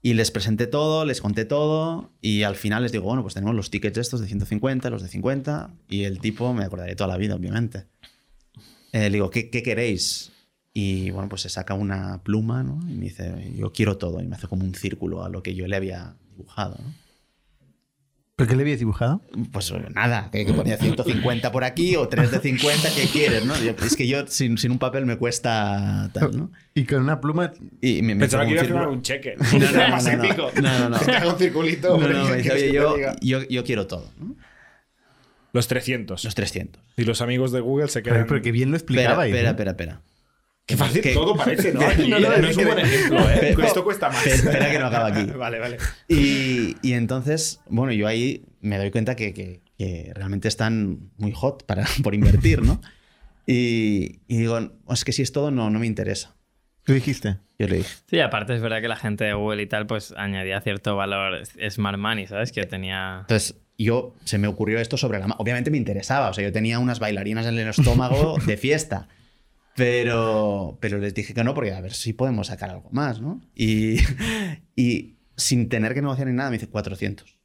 Y les presenté todo, les conté todo y al final les digo, bueno, pues tenemos los tickets estos de 150, los de 50 y el tipo, me acordaré toda la vida, obviamente. Eh, le digo, ¿qué, qué queréis? Y bueno, pues se saca una pluma ¿no? y me dice, yo quiero todo y me hace como un círculo a lo que yo le había dibujado. ¿no? ¿Por qué le habías dibujado? Pues nada, que, que ponía 150 por aquí o 3 de 50, ¿qué quieres? ¿no? Yo- es que yo sin, sin un papel me cuesta tal, ¿no? Y con una pluma. Y me, me Pensaba que iba a un firmar un cheque. No, no, no, más no, no. épico. No, no, no. Que te haga un circulito. No, no, me dice, oye, yo, diga". yo, yo quiero todo. ¿no? Los 300. Los 300. Y los amigos de Google se quedan. pero que bien lo Espera, explicabais. espera, ¿eh? espera, espera. Qué fácil Que- todo parece, ¿no? Y no, no, no, es un buen ejemplo, ¿eh? Pero- Esto cuesta más. Espera, que no acaba aquí. Vale, vale. Y, y entonces, bueno, yo ahí me doy cuenta que, que- que realmente están muy hot para, por invertir, ¿no? Y, y digo, es que si es todo, no, no me interesa. Tú dijiste. Yo le dije, Sí, aparte es verdad que la gente de Google y tal, pues añadía cierto valor Smart Money, ¿sabes? Que tenía... Entonces, yo se me ocurrió esto sobre la Obviamente me interesaba, o sea, yo tenía unas bailarinas en el estómago de fiesta. Pero, pero les dije que no, porque a ver si podemos sacar algo más, ¿no? Y, y sin tener que negociar ni nada, me dice 400.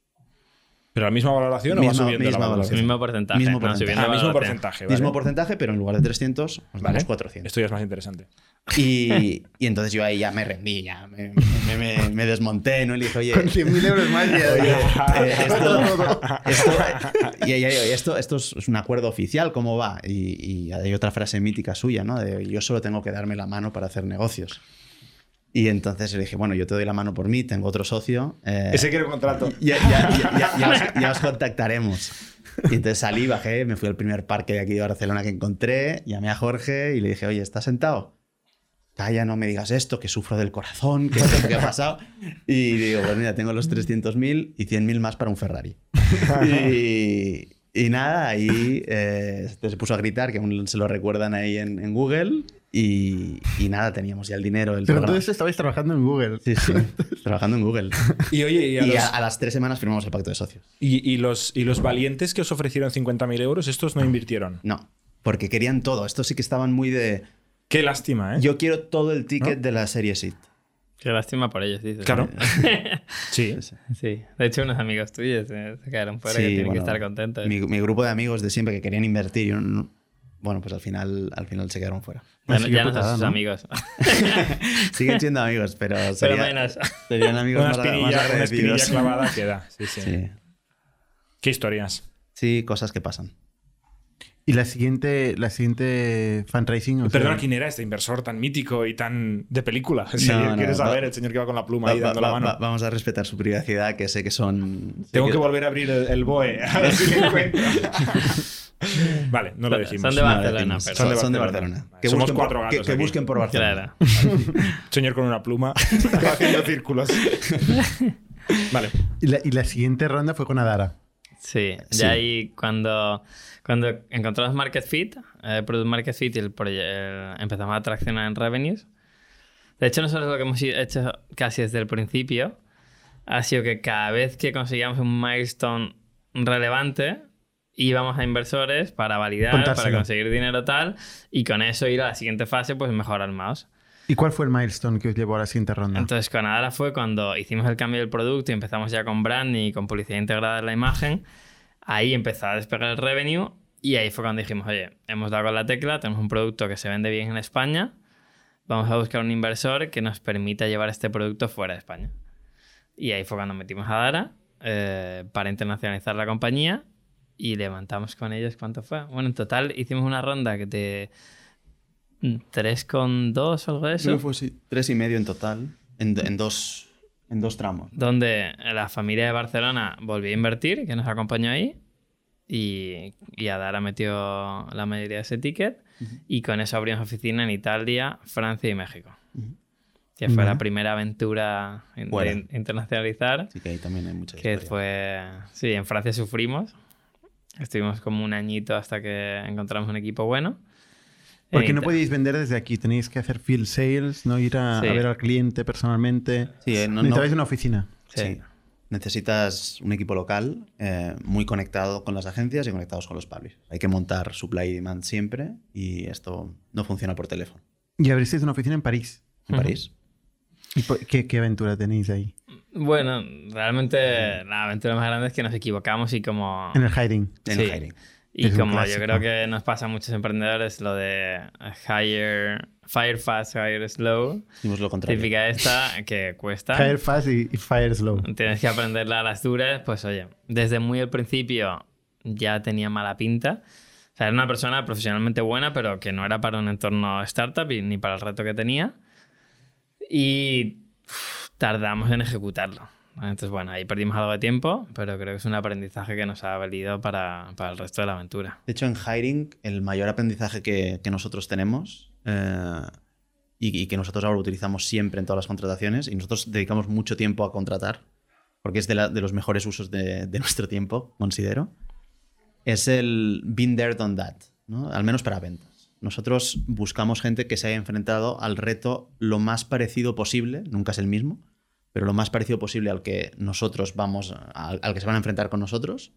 ¿Pero la misma valoración o Misma- va subiendo misma la valoración? mismo porcentaje. Mismo ¿no? porcentaje. Subiendo Ah, mismo porcentaje, ¿vale? Mismo porcentaje, pero en lugar de 300, nos Vale. damos 400. Esto ya es más interesante. Y, y entonces yo ahí ya me rendí, ya me, me- me- me desmonté, ¿no? Y le dije, oye, Con 100.000 euros más ya. Oye, eh, esto, esto, y digo, esto, esto es un acuerdo oficial, ¿cómo va? Y, y hay otra frase mítica suya, ¿no? De yo solo tengo que darme la mano para hacer negocios. Y entonces le dije, bueno, yo te doy la mano por mí, tengo otro socio. eh, Ese quiere contrato. ya, ya- ya- ya- ya os, ya os contactaremos. Y entonces salí, bajé, me fui al primer parque de aquí de Barcelona que encontré, llamé a Jorge y le dije, oye, ¿estás sentado? Calla, no me digas esto, que sufro del corazón, que esto que ha pasado. Y digo, pues mira, tengo los 300.000 y 100.000 más para un Ferrari. Y, Y nada, ahí eh, se puso a gritar, que aún se lo recuerdan ahí en, en Google. Y, y nada, teníamos ya el dinero. El Pero programa. entonces estabais trabajando en Google. Sí, sí, trabajando en Google. Y oye, y, a Y los, a, a las tres semanas firmamos el pacto de socios. y- y los, y los valientes que os ofrecieron 50.000 euros, estos no invirtieron. No, porque querían todo. Estos sí que estaban muy de. Qué lástima, ¿eh? Yo quiero todo el ticket de la serie SIT. Qué lástima por ellos, dices. Claro. Sí. Sí. De hecho, unos amigos tuyos eh, se quedaron fuera Sí, que tienen bueno, que estar contentos. Mi, mi grupo de amigos de siempre que querían invertir. yo no- bueno, pues al final, al final se quedaron fuera. Ya, no- ya no son sus ¿no? amigos. Siguen siendo amigos, pero, Pero sería- menos. serían amigos Una más, más espinilla, una espinilla agradecidos. clavada queda. Sí, sí. Sí. Qué historias. sí, cosas que pasan. Y la siguiente, la siguiente fundraising. o sea, Perdona, ¿quién era este inversor tan mítico y tan de película? No, no, quiero va- saber, el señor que va con la pluma Va- ahí va- dando la mano. va- vamos a respetar su privacidad, que sé que son. Tengo que- que volver a abrir el, el BOE. A ver si lo encuentro. vale, no lo decimos. son de No, Barcelona, pero- son, de son de Barcelona. Que Somos busquen cuatro por, gatos que, busquen por Barcelona. Claro. Señor con una pluma haciendo círculos. vale. Y la, y la siguiente ronda fue con Adara. Sí, Sí. ahí cuando, cuando encontramos Market Fit, eh, Product Market Fit y el eh, empezamos a traccionar en revenues. De hecho, nosotros lo que hemos hecho casi desde el principio ha sido que cada vez que conseguíamos un milestone relevante, íbamos a inversores para validar, para Contárselo. conseguir dinero tal, y con eso ir a la siguiente fase, pues mejorar más. ¿Y cuál fue el milestone que os llevó a la siguiente ronda? Entonces, con Adara fue cuando hicimos el cambio del producto y empezamos ya con branding y con publicidad integrada en la imagen. Ahí empezó a despegar el revenue y ahí fue cuando dijimos, oye, hemos dado con la tecla, tenemos un producto que se vende bien en España, vamos a buscar un inversor que nos permita llevar este producto fuera de España. Y ahí fue cuando metimos a Adara eh, para internacionalizar la compañía y levantamos con ellos, ¿cuánto fue? Bueno, en total hicimos una ronda de 3,2 o algo de eso. Creo que fue sí, tres y medio en total, en, en dos, en dos tramos. donde la familia de Barcelona volvió a invertir, que nos acompañó ahí, y, y Adara metió la mayoría de ese ticket, y con eso abrimos oficina en Italia, Francia y México. Que fue Vale. la primera aventura de internacionalizar, Así que ahí también hay mucha que fue... Sí, en Francia sufrimos. Estuvimos como un añito hasta que encontramos un equipo bueno. Porque no podéis vender desde aquí, tenéis que hacer field sales, no ir a, Sí. a ver al cliente personalmente. Sí, eh, no- no- una oficina. Sí. Sí. Necesitas un equipo local eh, muy conectado con las agencias y conectados con los publishers. Hay que montar supply y demand siempre y esto no funciona por teléfono. Y abristeis una oficina en París. En Ujú. París. ¿Y qué, qué aventura tenéis ahí? Bueno, realmente la aventura más grande es que nos equivocamos y como... En el hiring. En Sí. el hiring. Y Es como yo creo que nos pasa a muchos emprendedores, lo de hire, fire fast, hire slow, Hicimos lo contrario. típica esta que cuesta. Hire fast y, y fire slow. Tienes que aprenderla a las duras, pues oye, desde muy al principio ya tenía mala pinta. O sea, era una persona profesionalmente buena, pero que no era para un entorno startup y ni para el reto que tenía. Y uf, tardamos en ejecutarlo. Entonces, bueno, ahí perdimos algo de tiempo, pero creo que es un aprendizaje que nos ha valido para, para el resto de la aventura. De hecho, en hiring, el mayor aprendizaje que, que nosotros tenemos eh, y, y que nosotros ahora utilizamos siempre en todas las contrataciones, y nosotros dedicamos mucho tiempo a contratar, porque es de, la- de los mejores usos de, de nuestro tiempo, considero, es el been there, done that, ¿no? al menos para ventas. Nosotros buscamos gente que se haya enfrentado al reto lo más parecido posible, nunca es el mismo, pero lo más parecido posible al que nosotros vamos, al, al que se van a enfrentar con nosotros.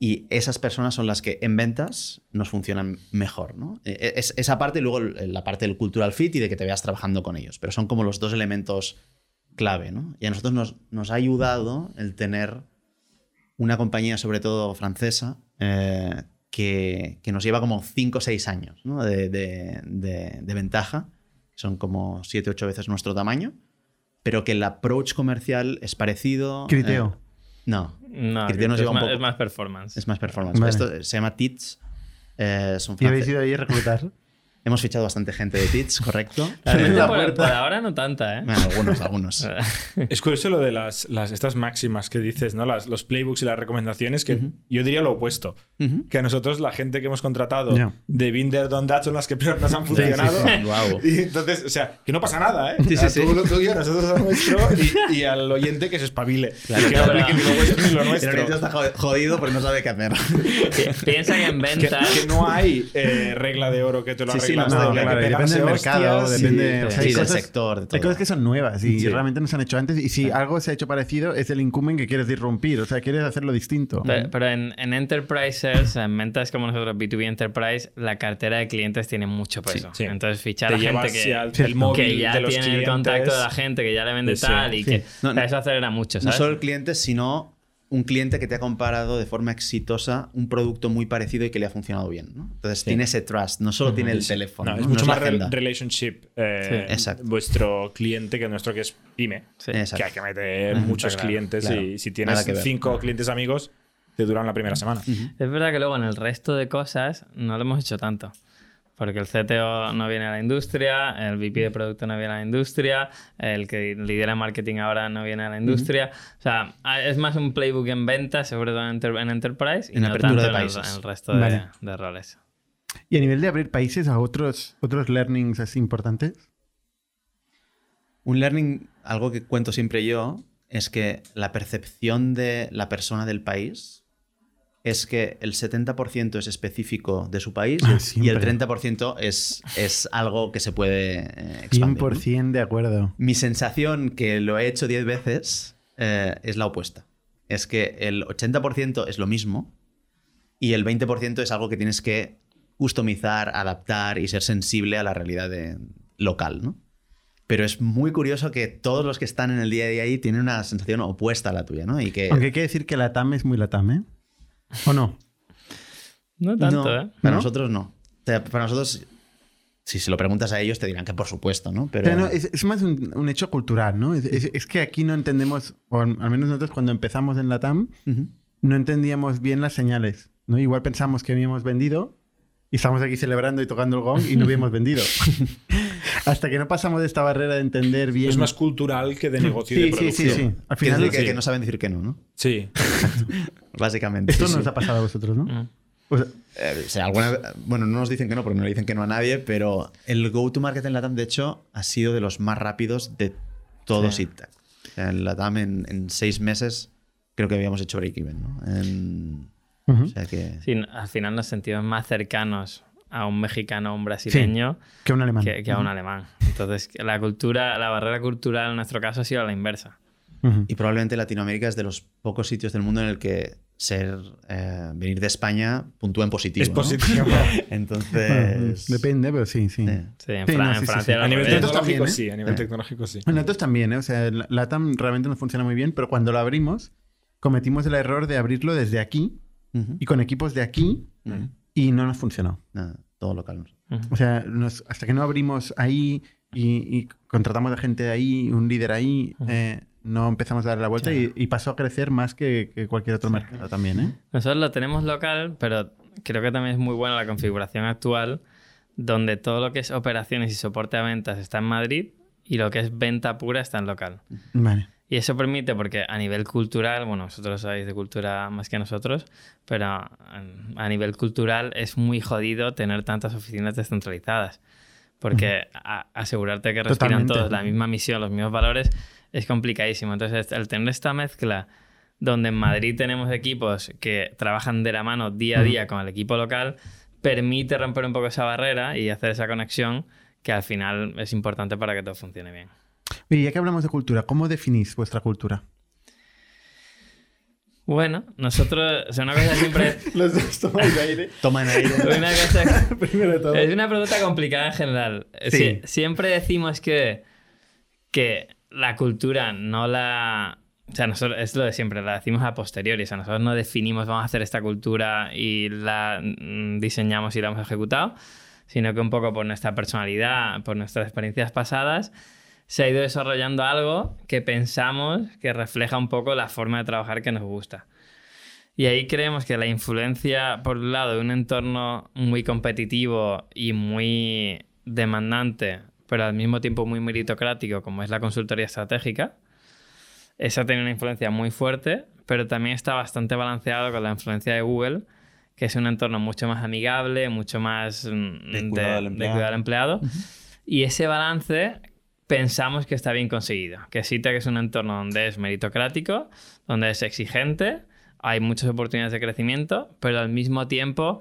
Y esas personas son las que en ventas nos funcionan mejor, ¿no? Eh, Es, esa parte y luego la parte del cultural fit y de que te veas trabajando con ellos. Pero son como los dos elementos clave, ¿no? Y a nosotros nos, nos ha ayudado el tener una compañía, sobre todo francesa, eh, que, que nos lleva como 5 o 6 años ¿no? de, de- de- de ventaja. Son como 7 o 8 veces nuestro tamaño. Pero que el approach comercial es parecido. Criteo. eh, no, No, Criteo nos es, lleva un más, poco- es más performance. es más performance. Vale. Esto se llama TITS. eh, son ¿Y habéis ido ahí a reclutar? Hemos fichado bastante gente de Teach, ¿correcto? La por, por ahora no tanta, ¿eh? Bueno, algunos, algunos. Es curioso lo de las, las- estas máximas que dices, ¿no? Las, los playbooks y las recomendaciones, que yo diría lo opuesto. Ujú. Que a nosotros, la gente que hemos contratado Ya. de Binder Don That son las que peor nos han funcionado. Guau. Y entonces, o sea, que no pasa nada, ¿eh? Sí, sí, sea, sí. Tú lo tuyo, nosotros lo nuestro y, y al oyente que se espabile. Claro, que no aplique ni lo vuestro ni lo El nuestro. oyente está jod- jodido porque no sabe qué hacer. Pi- Piensa que en Que, ventas. que no hay eh, regla de oro que te lo Sí, sí, no, no, claro, depende del mercado, hostias depende. y- o sea, Sí, hay del sector, de todo. Hay cosas que son nuevas y Sí. realmente no se han hecho antes. Y si algo se ha hecho parecido, es el incumbent que quieres disrumpir. O sea, quieres hacerlo distinto. Pero, pero en, en enterprises, en ventas como nosotros, B2B Enterprise, la cartera de clientes tiene mucho peso. Sí. Entonces, fichar Te a gente que, ya el Cierto. móvil que ya de los tiene clientes. el contacto de la gente, que ya le vende tal y Sí. que No, no. eso acelera mucho, No ¿sabes? solo el cliente, sino un cliente que te ha comparado de forma exitosa un producto muy parecido y que le ha funcionado bien. ¿no? Entonces tiene ese trust, no solo tiene el teléfono. No, ¿no? es mucho No más relationship eh, Sí. Vuestro cliente que nuestro que es pyme. Sí. Que hay que meter muchos claro, clientes claro. y si tienes cinco clientes amigos, te duran la primera semana. Es verdad que luego en el resto de cosas no lo hemos hecho tanto. Porque el CTO no viene a la industria, el VP de producto no viene a la industria, el que lidera marketing ahora no viene a la industria. O sea, es más un playbook en ventas, sobre todo en, enter- en enterprise, y En no apertura tanto de en el, países. en el resto de, Vale. de roles. Y a nivel de abrir países a otros, otros learnings así importantes. Un learning, algo que cuento siempre yo, es que la percepción de la persona del país es que el 70% es específico de su país Ah, y el siempre. 30% es, es algo que se puede eh, expandir. ¿no? 100% de acuerdo. Mi sensación, que lo he hecho 10 veces, eh, es la opuesta. Es que el 80% es lo mismo y el 20% es algo que tienes que customizar, adaptar y ser sensible a la realidad de- local, ¿no? Pero es muy curioso que todos los que están en el día a día ahí tienen una sensación opuesta a la tuya, ¿no? Y que Aunque hay que decir que la TAM es muy la TAM, ¿eh? ¿O no? No tanto, no, ¿eh? para ¿No? nosotros no. Para nosotros, si se lo preguntas a ellos, te dirán que por supuesto, ¿no? Pero, Pero no, es, es más un, un hecho cultural, ¿no? Es, es- es que aquí no entendemos, o al menos nosotros cuando empezamos en la TAM, no entendíamos bien las señales, ¿no? Igual pensamos que habíamos vendido y estamos aquí celebrando y tocando el gong y no habíamos vendido. Hasta que no pasamos de esta barrera de entender bien... Es más cultural que de negocio y Sí, de sí, sí, producción. sí. Al final es que, sí. que no saben decir que no, ¿no? Sí. Básicamente. esto sí, nos sí. ha pasado a vosotros, ¿no? Mm. O sea, Eh, o sea, alguna- bueno, no nos dicen que no, porque no le dicen que no a nadie, pero el go-to-market en Latam, de hecho, ha sido de los más rápidos de todo Sí. O sea, en Latam, en, en seis meses, creo que habíamos hecho break-even, ¿no? En- ujú. o sea que... Sí, al final nos sentimos más cercanos a un mexicano o un brasileño que un alemán. que, que a un alemán. Entonces, la cultura, la barrera cultural en nuestro caso ha sido la inversa. Ujú. Y probablemente Latinoamérica es de los pocos sitios del mundo en el que ser eh, venir de España puntúa en positivo. Es ¿no? positivo. Bueno, Entonces... depende, pero sí, sí. sí. Sí, en, Sí, Fran- no, en sí, sí, Francia sí. A nivel tecnológico también, ¿eh? sí, a nivel Sí. tecnológico sí. Bueno, Nosotros también, ¿eh? O sea, la la TAM realmente nos funciona muy bien, pero cuando lo abrimos, cometimos el error de abrirlo desde aquí Ujú. y con equipos de aquí Ujú. Y no nos funcionó. Nada, todo local. O sea, nos- hasta que no abrimos ahí y, y contratamos a gente de ahí, un líder ahí, eh, no empezamos a darle la vuelta y, y pasó a crecer más que, que cualquier otro mercado también, ¿eh? Nosotros lo tenemos local, pero creo que también es muy buena la configuración actual, donde todo lo que es operaciones y soporte a ventas está en Madrid y lo que es venta pura está en local. Vale. Y eso permite, porque a nivel cultural, bueno, vosotros sabéis de cultura más que nosotros, pero a nivel cultural es muy jodido tener tantas oficinas descentralizadas. Porque a- asegurarte que respiran Totalmente. todos la misma misión, los mismos valores, es complicadísimo. Entonces, el tener esta mezcla donde en Madrid tenemos equipos que trabajan de la mano día a día con el equipo local, permite romper un poco esa barrera y hacer esa conexión que al final es importante para que todo funcione bien. Oye, ya que hablamos de cultura, ¿cómo definís vuestra cultura? Bueno, nosotros, o sea, una cosa siempre, Los dos tomáis aire. Toman aire. una cosa, Primero de todo. es una pregunta complicada en general. Sí. Sie- siempre decimos que, que la cultura no la, o sea, nosotros, es lo de siempre, la decimos a posteriori, o sea, nosotros no definimos vamos a hacer esta cultura y la mm, diseñamos y la hemos ejecutado, sino que un poco por nuestra personalidad, por nuestras experiencias pasadas, se ha ido desarrollando algo que pensamos que refleja un poco la forma de trabajar que nos gusta. Y ahí creemos que la influencia, por un lado, de un entorno muy competitivo y muy demandante, pero al mismo tiempo muy meritocrático, como es la consultoría estratégica, esa tiene una influencia muy fuerte, pero también está bastante balanceado con la influencia de Google, que es un entorno mucho más amigable, mucho más mm, De cuidado de cuidado al empleado. Y ese balance pensamos que está bien conseguido. Que sí que es un entorno donde es meritocrático, donde es exigente, hay muchas oportunidades de crecimiento, pero al mismo tiempo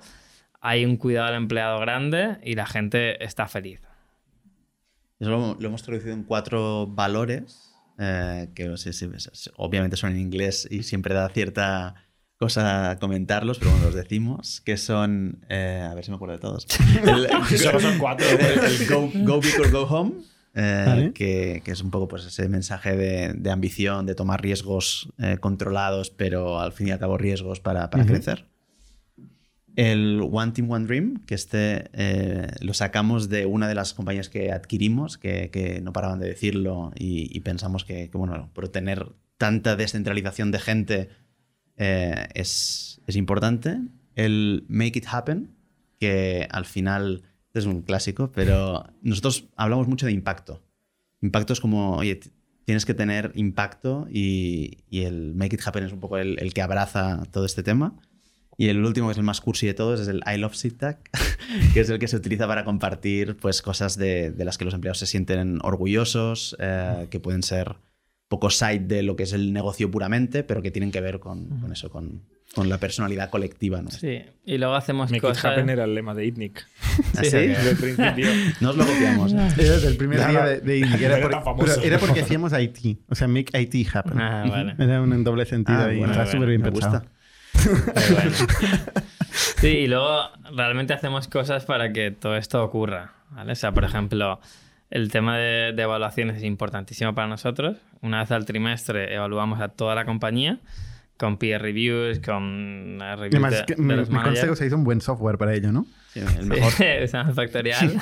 hay un cuidado al empleado grande y la gente está feliz. Eso lo, lo hemos traducido en cuatro valores, eh, que sí, sí, sí, obviamente son en inglés y siempre da cierta cosa comentarlos, pero bueno, los decimos, que son, eh, a ver si me acuerdo de todos. El, Solo son cuatro. el- el go, go big or go home, eh, Vale. que, que es un poco pues, ese mensaje de, de ambición, de tomar riesgos eh, controlados, pero al fin y al cabo riesgos para, crecer. El One Team, One Dream, que este eh, lo sacamos de una de las compañías que adquirimos, que, que no paraban de decirlo y, y pensamos que, que, bueno, por tener tanta descentralización de gente es, es importante. El Make It Happen, que al final este es un clásico, pero nosotros hablamos mucho de impacto. Impacto es como, oye, tienes que tener impacto y, y el Make It Happen es un poco el, el que abraza todo este tema. Y el último, que es el más cursi de todos, es el I Love SITAC, que es el que se utiliza para compartir pues, cosas de, de las que los empleados se sienten orgullosos, eh, que pueden ser poco side de lo que es el negocio puramente, pero que tienen que ver con, con eso, con, con la personalidad colectiva. ¿no? Sí, y luego hacemos Make it cosas... happen era el lema de ITNIC. ¿Ah, sí? Desde el principio. No os lo copiamos. ¿eh? Era desde el primer No, día de, de no Era, era por- pero era porque hacíamos IT. O sea, make IT happen. Ah, vale. Era un en doble sentido Ah, y bueno, está bueno, súper bien Me pensado. gusta. Pero bueno. Sí, y luego realmente hacemos cosas para que todo esto ocurra. ¿vale? O sea, por ejemplo, el tema de, de evaluaciones es importantísimo para nosotros. Una vez al trimestre evaluamos a toda la compañía con peer reviews, con reviews Además, de, es que de los consta que managers. usáis un buen software para ello, ¿no? Sí, el mejor. Usamos Factorial.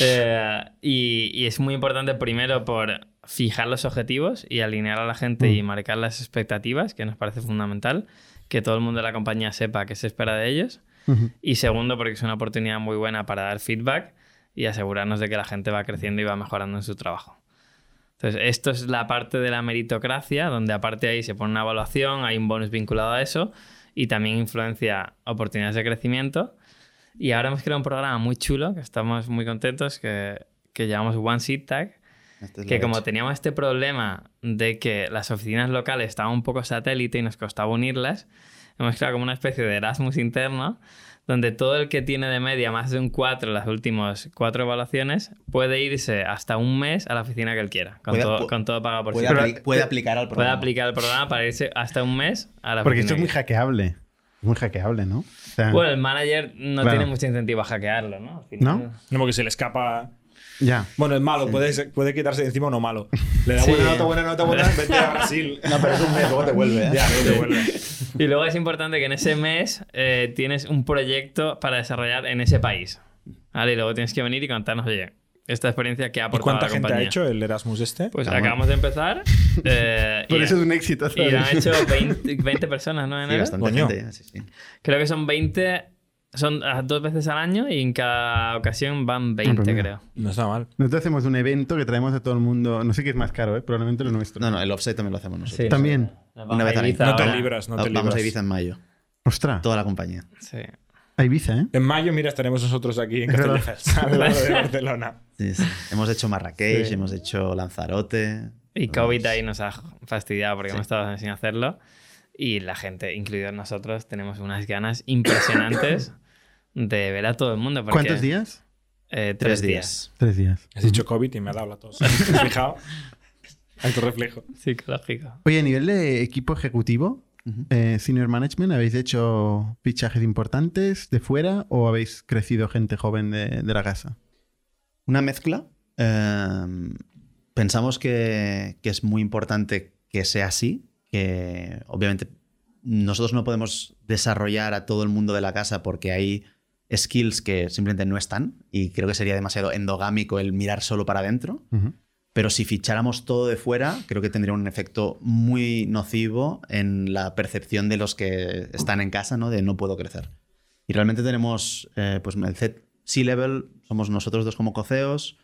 Eh, y, y es muy importante primero por fijar los objetivos y alinear a la gente y Mm. marcar las expectativas, que nos parece fundamental, que todo el mundo de la compañía sepa qué se espera de ellos. Y segundo, porque es una oportunidad muy buena para dar feedback y asegurarnos de que la gente va creciendo y va mejorando en su trabajo. Entonces, esto es la parte de la meritocracia, donde aparte ahí se pone una evaluación, hay un bonus vinculado a eso y también influencia oportunidades de crecimiento. Y ahora hemos creado un programa muy chulo, que estamos muy contentos, que, que llamamos One Seat Tag, Este es que como teníamos este problema de que las oficinas locales estaban un poco satélite y nos costaba unirlas, hemos creado como una especie de Erasmus interno, donde todo el que tiene de media más de un 4 en las últimas cuatro evaluaciones puede irse hasta un mes a la oficina que él quiera, con, Puede- todo, pu- con todo pagado por Puede, sí. apli- puede aplicar al Puede programa. aplicar el programa para irse hasta un mes a la Porque oficina esto es muy hackeable. Muy hackeable, ¿no? O sea, Bueno, el manager no Claro. tiene mucho incentivo a hackearlo, ¿no? Al final- ¿No? No, porque se le escapa. Ya. Bueno, es malo, puede, ser- puede quitarse de encima o no malo. Le da Sí. buena nota, buena nota, buena nota, vete a Brasil. No, pero es un mes, luego te vuelve. ¿eh? Ya, luego te vuelve. Y luego es importante que en ese mes eh, tienes un proyecto para desarrollar en ese país. ¿Vale? Y luego tienes que venir y contarnos, oye, esta experiencia que ha ¿Y aportado cuánta a la gente ha compañía. hecho el Erasmus este? Pues Ah, bueno. acabamos de empezar. eh, Por y, eso es un éxito. y lo han ¿sabes? hecho 20, 20 personas, ¿no? En Sí, bastante Coño. gente. sí, sí. Creo que son 20, son ah, dos veces al año y en cada ocasión van 20, pues mira. creo. No está mal. Nosotros hacemos un evento que traemos a todo el mundo. No sé qué es más caro, ¿eh? probablemente lo nuestro. No, no, el offset también lo hacemos nosotros. Sí. También. Una vez al año. No te libras, no te Vamos libras. a Ibiza en mayo. Ostras, Toda la compañía. Sí. a Ibiza, ¿eh? En mayo, mira, estaremos nosotros aquí en. Castelldefels, al lado de Barcelona. Sí, sí. Hemos hecho Marrakech, Sí. hemos hecho Lanzarote. Y COVID ahí nos ha fastidiado porque Sí. hemos estado sin hacerlo. Y la gente, incluidos nosotros, tenemos unas ganas impresionantes de ver a todo el mundo. porque, ¿Cuántos días? eh, Tres tres, días. Tres días. Has dicho COVID y me ha dado la tos. ¿Has fijado? Hay tu reflejo. Psicológico. Oye, a nivel de equipo ejecutivo, eh, Senior Management, ¿habéis hecho fichajes importantes de fuera o habéis crecido gente joven de, de la casa? Una mezcla. eh, pensamos que, que es muy importante que sea así, que obviamente nosotros no podemos desarrollar a todo el mundo de la casa porque hay skills que simplemente no están y creo que sería demasiado endogámico el mirar solo para adentro. Ujú. Pero si ficháramos todo de fuera, creo que tendría un efecto muy nocivo en la percepción de los que están en casa, ¿no? De no puedo crecer. Y realmente tenemos, eh, pues el C-Level, somos nosotros dos como coceos,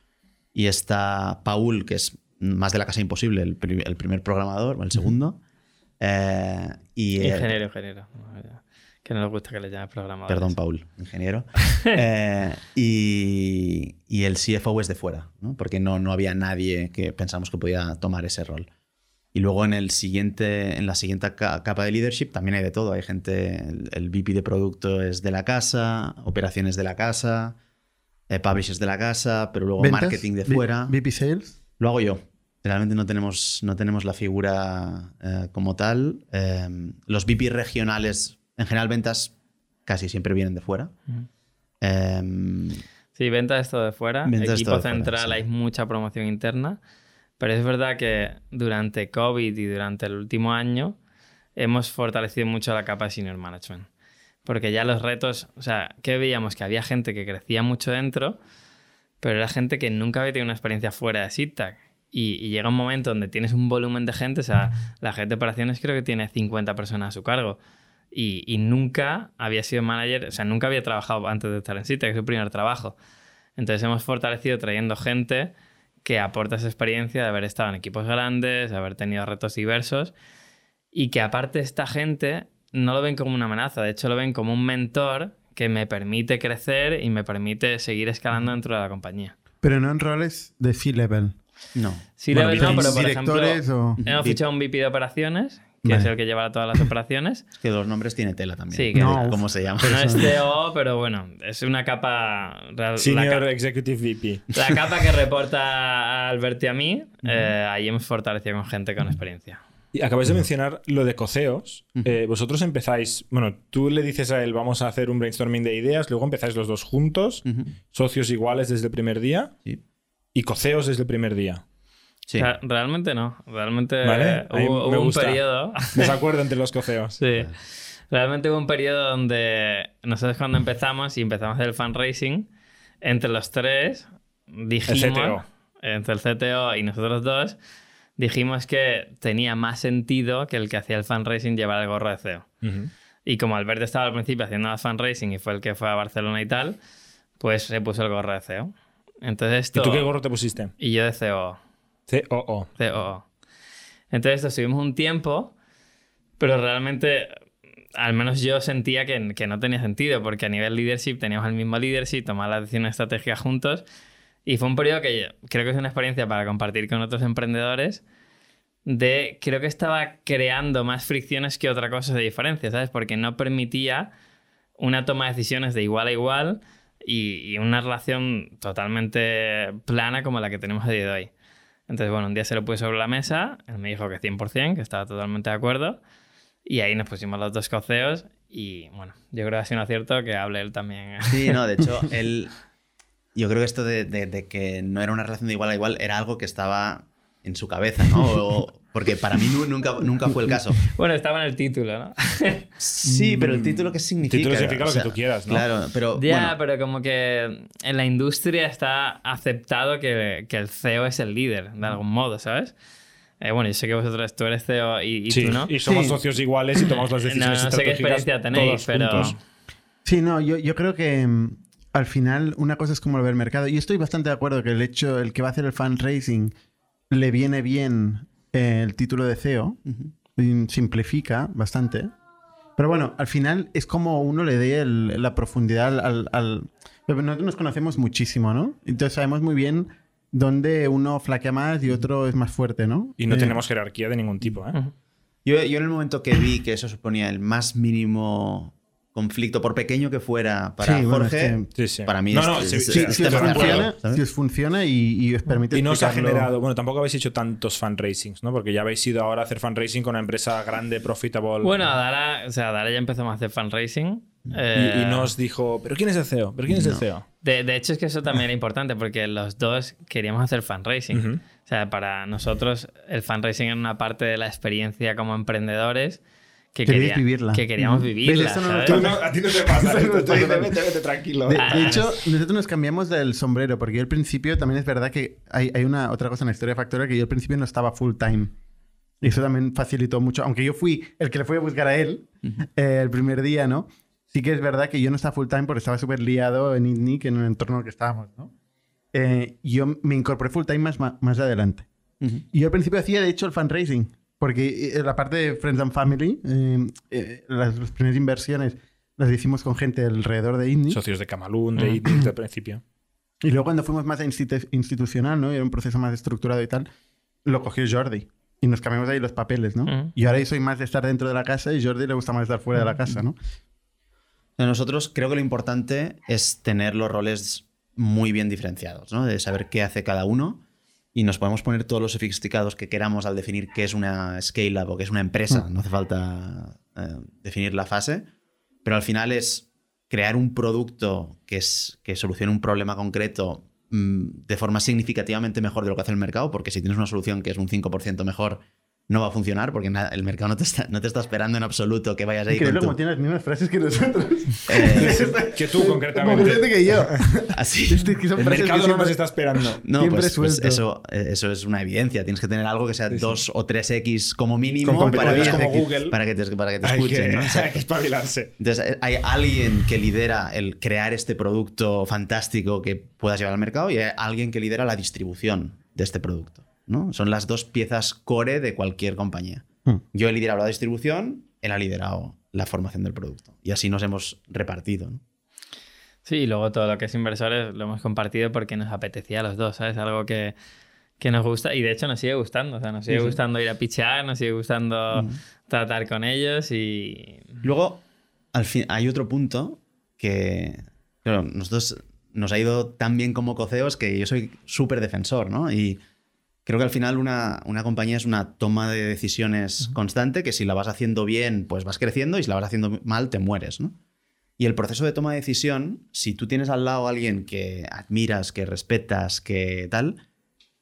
y está Paul, que es más de la casa imposible, el, pri- el primer programador, o el segundo. Eh, y, Ingeniero, ingeniero. Que no nos gusta que le llames programador. Perdón, Paul, ingeniero. Eh, y, y el CFO es de fuera, ¿no? porque no, no había nadie que pensamos que podía tomar ese rol. Y luego en, el siguiente, en la siguiente ca- capa de leadership también hay de todo. Hay gente, el, el VP de producto es de la casa, operaciones de la casa, eh, publishers de la casa, pero luego ¿Ventas? marketing de fuera. VP Sales. Lo hago yo. Realmente no tenemos, no tenemos la figura eh, como tal. Eh, los VP regionales, en general ventas, casi siempre vienen de fuera. Eh, Sí, venta esto de fuera. Equipo esto de fuera, central, sí. hay mucha promoción interna. Pero es verdad que durante COVID y durante el último año hemos fortalecido mucho la capa de senior management. Porque ya los retos, o sea, que veíamos que había gente que crecía mucho dentro, pero era gente que nunca había tenido una experiencia fuera de SITAC. Y, y llega un momento donde tienes un volumen de gente, o sea, la gente de operaciones creo que tiene 50 personas a su cargo. Y, y nunca había sido manager, o sea, nunca había trabajado antes de estar en SITAC, es su primer trabajo. Entonces hemos fortalecido trayendo gente que aporta esa experiencia de haber estado en equipos grandes, de haber tenido retos diversos y que aparte esta gente no lo ven como una amenaza, de hecho lo ven como un mentor que me permite crecer y me permite seguir escalando dentro de la compañía. Pero no en roles de C-Level. no. Sí, Bueno, level no, pero por ejemplo, o- hemos fichado un VP de operaciones, que Vale. es el que lleva todas las operaciones. Es que los nombres tiene tela también. Sí, que- No, ¿Cómo se llama? No es CEO, pero bueno, es una capa... real- la Senior ca- Executive VP. La capa que reporta a y a mí, eh, ahí hemos fortalecido con gente con experiencia. Y acabáis de mencionar lo de coceos. Eh, vosotros empezáis, bueno, tú le dices a él, vamos a hacer un brainstorming de ideas, luego empezáis los dos juntos, socios iguales desde el primer día Sí. y coceos desde el primer día. Sí. Realmente no. Realmente Vale, mí hubo, hubo un periodo. Desacuerdo entre los coceos. sí. Realmente hubo un periodo donde nosotros cuando empezamos y empezamos el fundraising, entre los tres dijimos, El CTO. entre el CTO y nosotros dos, dijimos que tenía más sentido que el que hacía el fundraising llevar el gorro de CEO. Ujú. Y como Alberto estaba al principio haciendo más fundraising y fue el que fue a Barcelona y tal, pues se puso el gorro de CEO. Entonces ¿Y esto... tú qué gorro te pusiste? Y yo de CEO. COO. COO. Entonces estuvimos un tiempo, pero realmente, al menos yo sentía que, que no tenía sentido, porque a nivel leadership teníamos el mismo leadership, tomar las decisiones estratégicas juntos, y fue un periodo que yo- creo que es una experiencia para compartir con otros emprendedores, de creo que estaba creando más fricciones que otra cosa de diferencia, ¿sabes? Porque no permitía una toma de decisiones de igual a igual y, y una relación totalmente plana como la que tenemos a día de hoy. Entonces, bueno, un día se lo puse sobre la mesa, él me dijo que 100%, que estaba totalmente de acuerdo, y ahí nos pusimos los dos coceos y, bueno, yo creo que ha sido un acierto que hable él también. Sí, no, de hecho, él. Yo creo que esto de, de- de que no era una relación de igual a igual era algo que estaba en su cabeza, ¿no? O- porque para mí nu- nunca, nunca fue el caso. Bueno, estaba en el título, ¿no? Sí, pero el título, ¿qué significa? título significa lo que tú quieras, ¿no? Claro, pero. ya, bueno, pero como que en la industria está aceptado que, que el CEO es el líder, de algún modo, ¿sabes? Eh, bueno, yo sé que vosotros, tú eres CEO y, y Sí, tú no. y somos Sí. socios iguales y tomamos las No, decisiones no sé qué experiencia tenéis, pero... juntos. Sí, no, yo, yo creo que mm, al final una cosa es como lo ve el mercado. Y estoy bastante de acuerdo que el hecho, el que va a hacer el fundraising, le viene bien el título de CEO. Y simplifica bastante. Pero bueno, al final es como uno le dé el- la profundidad al, al- Nosotros nos conocemos muchísimo, ¿no? Entonces sabemos muy bien dónde uno flaquea más y otro es más fuerte, ¿no? Y no Eh, tenemos jerarquía de ningún tipo, ¿eh? Yo en el momento que vi que eso suponía el más mínimo conflicto, por pequeño que fuera para Sí, bueno, Jorge, es que- Sí, sí. para mí no, es- no, es- sí, es- sí, Si, os funciona, si os funciona y, y os permite Y no os ha generado, bueno, tampoco habéis hecho tantos fundraisings, ¿no? Porque ya habéis ido ahora a hacer fundraising con una empresa grande, profitable. Bueno, Dara, o sea, Dara ya empezamos a hacer fundraising. y, eh, y nos dijo, ¿pero quién es el CEO? ¿Pero quién es el No. CEO? De, de hecho, es que eso también era importante porque los dos queríamos hacer fundraising. Ujú. O sea, para nosotros el fundraising era una parte de la experiencia como emprendedores que, Queríais quería- vivirla. que queríamos Ujú. vivirla. ¿sabes? Tú no- a ti no te pasa. esto, tú Vete, vete, vete, tranquilo. De, de Ah, hecho, nosotros nos cambiamos del sombrero, porque yo al principio también es verdad que hay, hay una otra cosa en la historia de Factorial que yo al principio no estaba full time. Y eso también facilitó mucho, aunque yo fui el que le fui a buscar a él eh, el primer día, ¿no? Sí que es verdad que yo no estaba full time porque estaba súper liado en ITNIC, en el entorno en el que estábamos, ¿no? Eh, yo me incorporé full time más, más adelante. Ujú. Y yo al principio hacía, de hecho, el fundraising. Porque eh, la parte de Friends and Family, eh, eh, las, las primeras inversiones las hicimos con gente alrededor de ITNIC. Socios de Camalún, de. ITNIC desde el principio. Y luego cuando fuimos más a institu- institucional, ¿no? Y era un proceso más estructurado y tal, lo cogió Jordi. Y nos cambiamos ahí los papeles, ¿no? Ujú. Y ahora yo soy más de estar dentro de la casa y Jordi le gusta más estar fuera de la casa, ¿no? Nosotros creo que lo importante es tener los roles muy bien diferenciados, ¿no? De saber qué hace cada uno y nos podemos poner todos los sofisticados que queramos al definir qué es una scale-up o qué es una empresa. No hace falta eh, definir la fase, pero al final es crear un producto que, es, que solucione un problema concreto mm, de forma significativamente mejor de lo que hace el mercado, porque si tienes una solución que es un 5% mejor, no va a funcionar, porque el mercado no te, está, no te está esperando en absoluto que vayas ahí Increíble tu- como tiene las mismas frases que nosotros. Eh, Que tú, concretamente. que yo. así. Que son El frases que mercado no nos está esperando. No, Siempre pues, pues eso, eso es una evidencia. Tienes que tener algo que sea 2 o 3x como mínimo Con para, que, como Google. para que te, para que te Hay escuchen. que, ¿no? O sea, hay que espabilarse. entonces, eh, hay alguien que lidera el crear este producto fantástico que puedas llevar al mercado y hay alguien que lidera la distribución de este producto. ¿No? Son las dos piezas core de cualquier compañía. Hmm. Yo he liderado la distribución, él ha liderado la formación del producto. Y así nos hemos repartido. ¿no? Sí, y luego todo lo que es inversores lo hemos compartido porque nos apetecía a los dos, ¿sabes? Algo que, que nos gusta y de hecho nos sigue gustando. O sea, nos sigue Sí, sí. gustando ir a pichear, nos sigue gustando tratar con ellos y. Luego, al fin, hay otro punto que, claro, nosotros nos ha ido tan bien como coceos que yo soy súper defensor, ¿no? Y creo que al final una, una compañía es una toma de decisiones constante que si la vas haciendo bien, pues vas creciendo y si la vas haciendo mal, te mueres, ¿no? Y el proceso de toma de decisión, si tú tienes al lado a alguien que admiras, que respetas, que tal,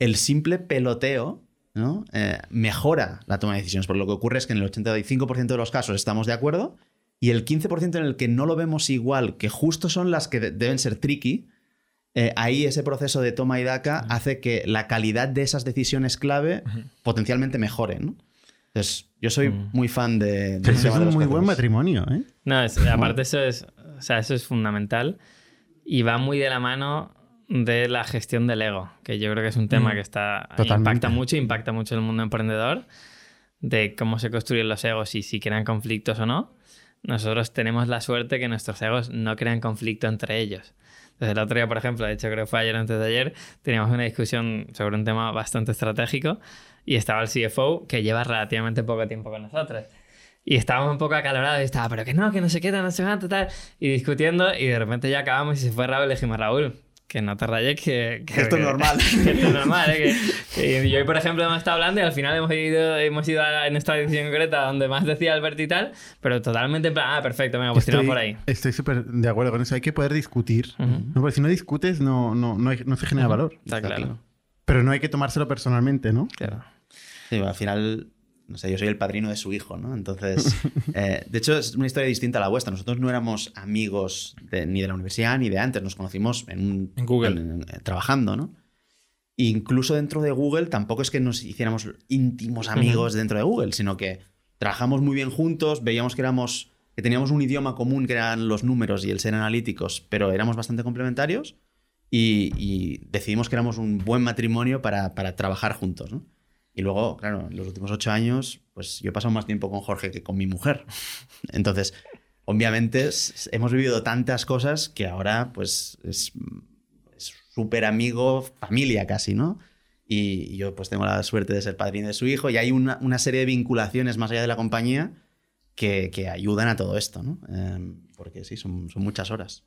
el simple peloteo ¿no? Eh, mejora la toma de decisiones. Por lo que ocurre es que en el 85% de los casos estamos de acuerdo y el 15% en el que no lo vemos igual, que justo son las que de- deben ser tricky, eh, ahí ese proceso de toma y daca hace que la calidad de esas decisiones clave potencialmente mejore. ¿no? Entonces, yo soy Mm. muy fan de... del Eso es de un muy buen matrimonio, ¿eh? No, es- aparte eso es, o sea, eso es fundamental y va muy de la mano de la gestión del ego, que yo creo que es un tema Mm. que está Totalmente. impacta mucho, impacta mucho en el mundo emprendedor, de cómo se construyen los egos y si crean conflictos o no. Nosotros tenemos la suerte que nuestros egos no crean conflicto entre ellos. Entonces, el otro día, por ejemplo, de hecho creo que fue ayer antes de ayer, teníamos una discusión sobre un tema bastante estratégico y estaba el CFO que lleva relativamente poco tiempo con nosotros. Y estábamos un poco acalorados y estaba, pero que no, que no se queda, no se cuánto, tal. Y discutiendo y de repente ya acabamos y se fue Raúl y le dijimos, Raúl, que no te rayes, que, que- Esto es normal. que esto es normal, ¿eh? Que- que- y hoy, por ejemplo, hemos estado hablando y al final hemos ido, hemos ido a, en esta decisión concreta donde más decía Alberto y tal, pero totalmente en plan, ah, perfecto, venga, pues tiramos por ahí. estoy súper de acuerdo con eso. Hay que poder discutir. ¿no? Porque si no discutes, no, no, no, hay- no se genera valor. Está claro. Pero no hay que tomárselo personalmente, ¿no? claro. Sí, al final, no sé, yo soy el padrino de su hijo, ¿no? Entonces, eh, de hecho, es una historia distinta a la vuestra. Nosotros no éramos amigos de- ni de la universidad ni de antes, nos conocimos en, un, En Google. en- en- eh, trabajando, ¿no? Incluso dentro de Google tampoco es que nos hiciéramos íntimos amigos dentro de Google, sino que trabajamos muy bien juntos, veíamos que éramos que teníamos un idioma común que eran los números y el ser analíticos, pero éramos bastante complementarios y, y decidimos que éramos un buen matrimonio para, para trabajar juntos, ¿no? Y luego, claro, en los últimos ocho años, pues yo he pasado más tiempo con Jorge que con mi mujer. Entonces, obviamente, hemos vivido tantas cosas que ahora, pues, es súper amigo, familia casi, ¿no? Y, yo, pues, tengo la suerte de ser padrino de su hijo y hay una, una serie de vinculaciones más allá de la compañía que, que ayudan a todo esto, ¿no? Em, porque sí, son, son muchas horas.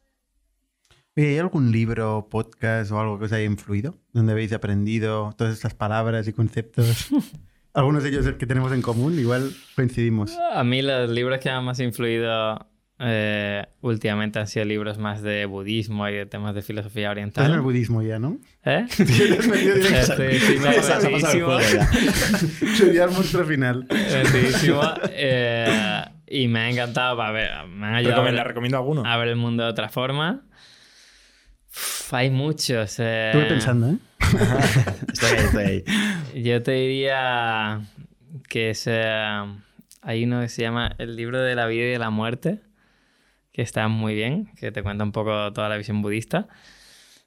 Oye, ¿Hay algún libro, podcast o algo que os haya influido? Donde habéis aprendido todas estas palabras y conceptos. Algunos de ellos que tenemos en común, igual coincidimos. A mí los libros que me han más influido eh, últimamente han sido libros más de budismo y de temas de filosofía Estás en el oriental. budismo ya, ¿no? ¿Eh? Sí, el monstruo final. Eh, y me ha encantado. A ver, me han ayudado a ver, recomiendo alguno. a ver el mundo de otra forma. Uf, hay muchos. eh. Estuve pensando, ¿eh? Estoy ahí, estoy ahí. Yo te diría que es, eh, hay uno que se llama El libro de la vida y de la muerte, que está muy bien, que te cuenta un poco toda la visión budista.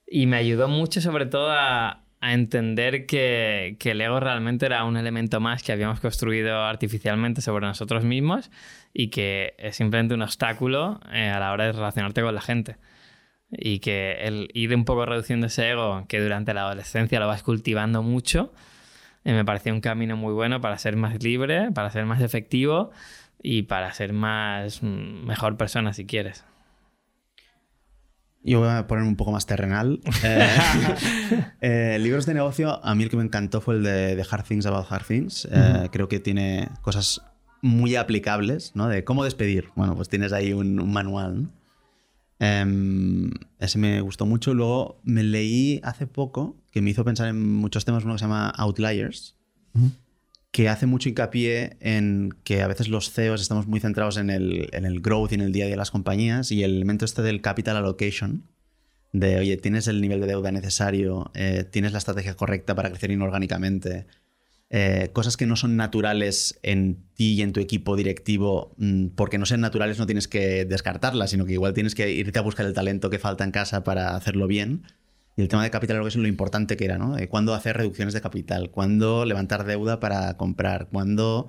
Y me ayudó mucho sobre todo a, a entender que, que el ego realmente era un elemento más que habíamos construido artificialmente sobre nosotros mismos y que es simplemente un obstáculo eh, a la hora de relacionarte con la gente. Y que el ir un poco reduciendo ese ego, que durante la adolescencia lo vas cultivando mucho, eh, me pareció un camino muy bueno para ser más libre, para ser más efectivo y para ser más mm, mejor persona si quieres. Yo voy a poner un poco más terrenal. Eh, eh, libros de negocio, a mí el que me encantó fue el de, de Hard Things About Hard Things. Creo que tiene cosas muy aplicables, ¿no? De cómo despedir. Bueno, pues tienes ahí un, un manual, ¿no? Em, ese me gustó mucho. Luego me leí hace poco, que me hizo pensar en muchos temas, uno que se llama Outliers, que hace mucho hincapié en que a veces los CEOs estamos muy centrados en el, en el growth y en el día a día de las compañías y el elemento este del capital allocation, de, oye, tienes el nivel de deuda necesario, eh, tienes la estrategia correcta para crecer inorgánicamente, eh, cosas que no son naturales en ti y en tu equipo directivo, mm, porque no sean naturales no tienes que descartarlas, sino que igual tienes que irte a buscar el talento que falta en casa para hacerlo bien. Y el tema de capital allocation, lo importante que era, ¿no? Eh, ¿Cuándo hacer reducciones de capital? ¿Cuándo levantar deuda para comprar? ¿Cuándo...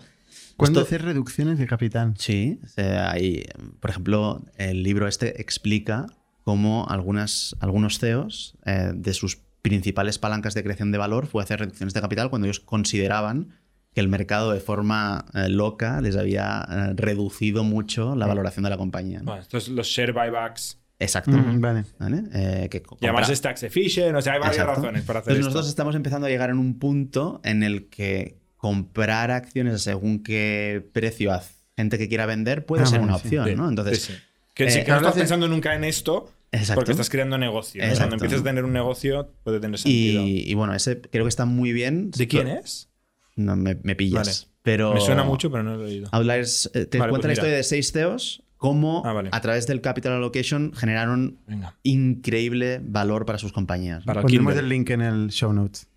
¿Cuándo Esto- hacer reducciones de capital? Sí, hay, por ejemplo, el libro este explica cómo algunas, algunos CEOs eh, de sus principales palancas de creación de valor fue hacer reducciones de capital cuando ellos consideraban que el mercado de forma eh, loca les había eh, reducido mucho la valoración de la compañía. ¿no? Bueno, estos los share buybacks. Exacto. Mm, vale. ¿Vale? Eh, que Y además es tax efficient, o sea, hay varias Exacto. razones para hacer Entonces esto. nosotros estamos empezando a llegar en un punto en el que comprar acciones según qué precio a gente que quiera vender puede Ah, ser una sí. opción, Sí, ¿no? Entonces, sí, sí. Que, eh, que no estás pensando nunca en esto Exacto. porque estás creando negocio. Cuando empiezas a tener un negocio puede tener sentido. y, y bueno, ese creo que está muy bien. ¿De quién es? No, me, me pillas. Vale. Pero Me suena mucho, pero no lo he oído. Outliers eh, te Vale, cuenta pues la mira. historia de seis CEOs, cómo Ah, vale. a través del capital allocation generaron Venga. increíble valor para sus compañías. Para Pondremos Kindle. el link en el show notes.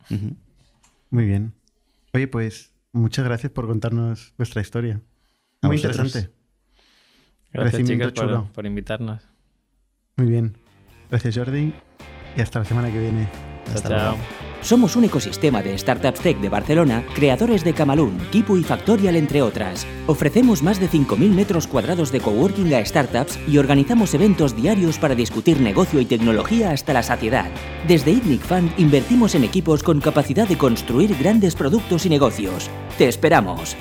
Muy bien. Oye, pues muchas gracias por contarnos vuestra historia. Muy interesante. Gracias chicos por, por invitarnos. Muy bien. Gracias, Jordi. Y hasta la semana que viene. Hasta chao. luego. Somos un ecosistema de startups tech de Barcelona, creadores de Camalún, Kipu y Factorial, entre otras. Ofrecemos más de 5.000 metros cuadrados de coworking a startups y organizamos eventos diarios para discutir negocio y tecnología hasta la saciedad. Desde ITNIC Fund invertimos en equipos con capacidad de construir grandes productos y negocios. ¡Te esperamos!